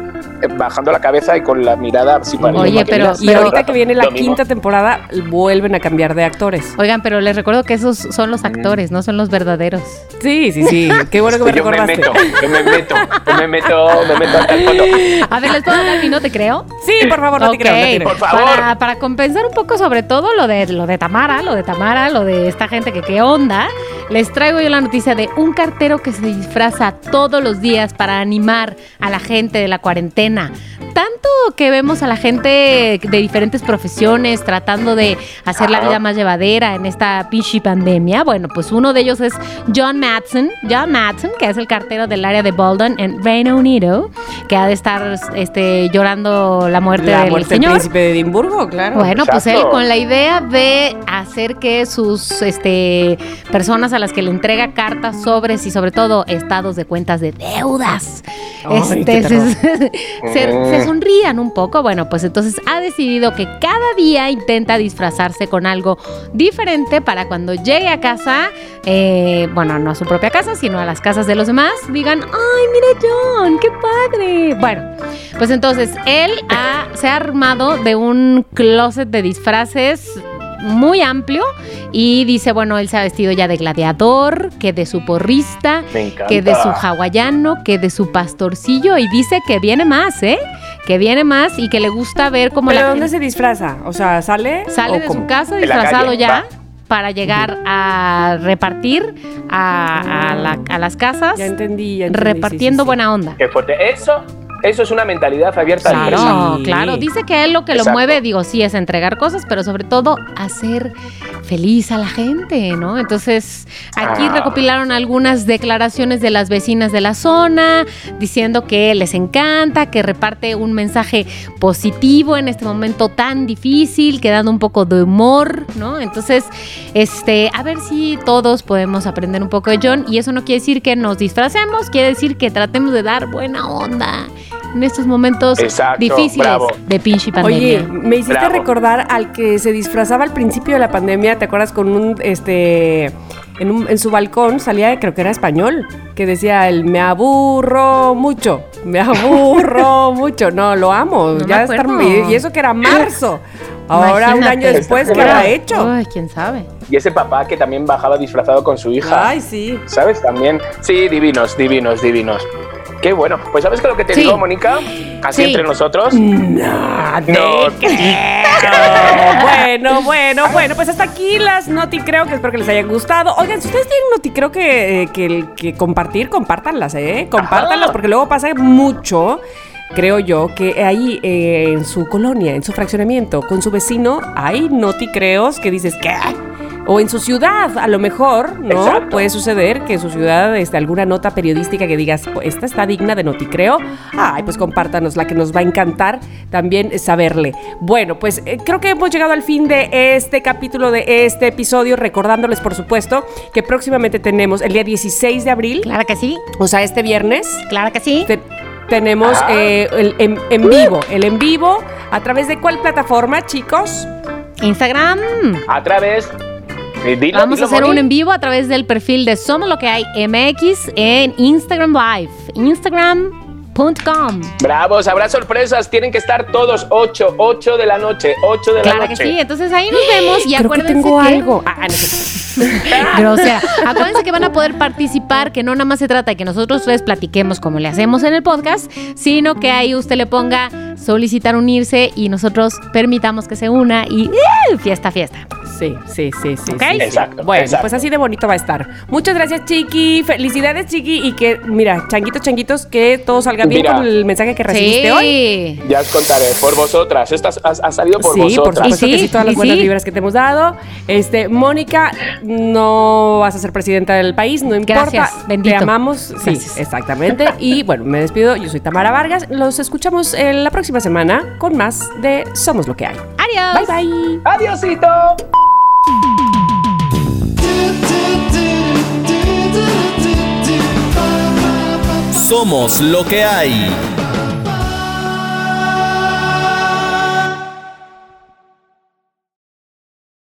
bajando la cabeza y con la mirada así para Oye, pero- Y ahorita rato. que viene la quinta temporada, vuelven a cambiar de actores. Oigan, pero les recuerdo que esos son los actores, no son los verdaderos. Sí, sí, sí. Qué bueno que me Yo me meto, yo me meto, yo me meto, me meto hasta el fondo. A ver, ¿les puedo dar mi no te creo? Sí, por favor, no te Ok, creo. no te creo. Por favor. Para, para compensar un poco sobre todo lo de, lo de Tamara, lo de Tamara, lo de esta gente que qué onda, les traigo yo la noticia de un cartero que se disfraza todos los días para animar a la gente de la cuarentena. Tanto que vemos a la gente de diferentes profesiones tratando de hacer la vida más llevadera en esta pinche pandemia. Bueno, pues uno de ellos es John Madsen, John Madsen, que es el cartero del área de Bolton en Reino Unido, que ha de estar este, llorando la muerte La del muerte del señor. príncipe de Edimburgo, claro. Bueno, pues él con la idea de hacer que sus este, personas a las que le entrega cartas, sobres y sobre todo estados de cuentas de deudas, Ay, este, se, se- se sonrían un poco. Bueno, pues entonces ha decidido que cada día intenta disfrazarse con algo diferente para cuando llegue a casa, eh, bueno, no a su propia casa, sino a las casas de los demás, digan, ay, mira John, qué padre. Bueno, pues entonces él ha- se ha armado de un closet de disfraces muy amplio y dice, bueno, él se ha vestido ya de gladiador, que de su porrista, que de su hawaiano, que de su pastorcillo y dice que viene más, ¿eh? Que viene más y que le gusta ver cómo ¿Pero la dónde gente se disfraza? O sea, ¿sale? sale o de cómo? su casa disfrazado calle, ya va. para llegar a repartir a, a la- a las casas, Ya entendí, ya entendí. sí, repartiendo sí, sí. buena onda. Qué fuerte. Eso, eso es una mentalidad abierta al Claro. Sí. claro. Dice que a él lo que lo mueve, digo, sí, es entregar cosas, pero sobre todo hacer feliz a la gente, ¿no? Entonces, aquí Ah. recopilaron algunas declaraciones de las vecinas de la zona, diciendo que les encanta, que reparte un mensaje positivo en este momento tan difícil, que dando un poco de humor, ¿no? Entonces, este, a ver si todos podemos aprender un poco de John, y eso no quiere decir que nos disfracemos, quiere decir que tratemos de dar buena onda en estos momentos Exacto, difíciles bravo. de pinche pandemia. Oye, me hiciste Bravo. recordar al que se disfrazaba al principio de la pandemia, ¿te acuerdas? Con un, este, en, un- en su balcón salía, creo que era español, que decía el me aburro mucho, me aburro mucho. No, lo amo. No ya estar- y eso que era marzo. Ahora, un año después, ¿qué habrá hecho? Ay, quién sabe. Y ese papá que también bajaba disfrazado con su hija. Ay, sí. ¿Sabes? También. Sí, divinos, divinos, divinos. Qué bueno. Pues ¿sabes qué es lo que te Sí. digo, Mónica? Así Sí. entre nosotros. No, No. bueno, bueno, bueno, pues hasta aquí las Noti creo que espero que les hayan gustado. Oigan, si ustedes tienen Noti creo que, eh, que, que compartir, compártanlas, ¿eh? Compártanlas Ajá. porque luego pasa mucho. Creo yo que ahí eh, en su colonia, en su fraccionamiento, con su vecino, hay Noti creos que dices, ¿qué? O en su ciudad, a lo mejor, ¿no? Exacto. Puede suceder que en su ciudad este, alguna nota periodística que digas, "Pues, esta está digna de noticreo. Ay, pues compártanos la que nos va a encantar también saberle. Bueno, pues eh, creo que hemos llegado al fin de este capítulo, de este episodio, recordándoles, por supuesto, que próximamente tenemos el día 16 de abril, Claro que sí, o sea, este viernes, claro que sí. te- tenemos Ah. eh, el en, en vivo, el en vivo, ¿a través de cuál plataforma, chicos? Instagram. A través. Eh, dilo, Vamos dilo, a hacer Moni. un en vivo a través del perfil de Somos Lo que hay MX en Instagram Live. Instagram.com. Bravos, habrá sorpresas. Tienen que estar todos 8, 8 de la noche. 8 de la Claro que noche. sí. Entonces ahí nos vemos y Creo que acuérdense tengo que- algo. Ah, no sé. Grosera. Acuérdense que van a poder participar, que no nada más se trata de que nosotros tres platiquemos como le hacemos en el podcast, sino que ahí usted le ponga solicitar unirse y nosotros permitamos que se una y ¡eh! fiesta, fiesta. Sí, sí, sí, sí. ¿Ok? sí, sí. Exacto, Bueno, exacto. pues así de bonito va a estar. Muchas gracias, Chiqui. Felicidades, Chiqui. Y que, mira, changuitos, changuitos, que todo salga bien Mira. con el mensaje que recibiste hoy. Sí. Ya os contaré. Por vosotras. Esta ha, ha salido por sí, por vosotras. supuesto Y que sí, sí, todas las buenas sí. vibras que te hemos dado. Este, Mónica, no vas a ser presidenta del país, no importa. Gracias, bendito. Te amamos. Sí, exactamente. Y bueno, me despido. Yo soy Tamara Vargas. Los escuchamos eh, la próxima semana con más de Somos lo que hay. Adiós. Bye, bye. Adiósito. Somos lo que hay.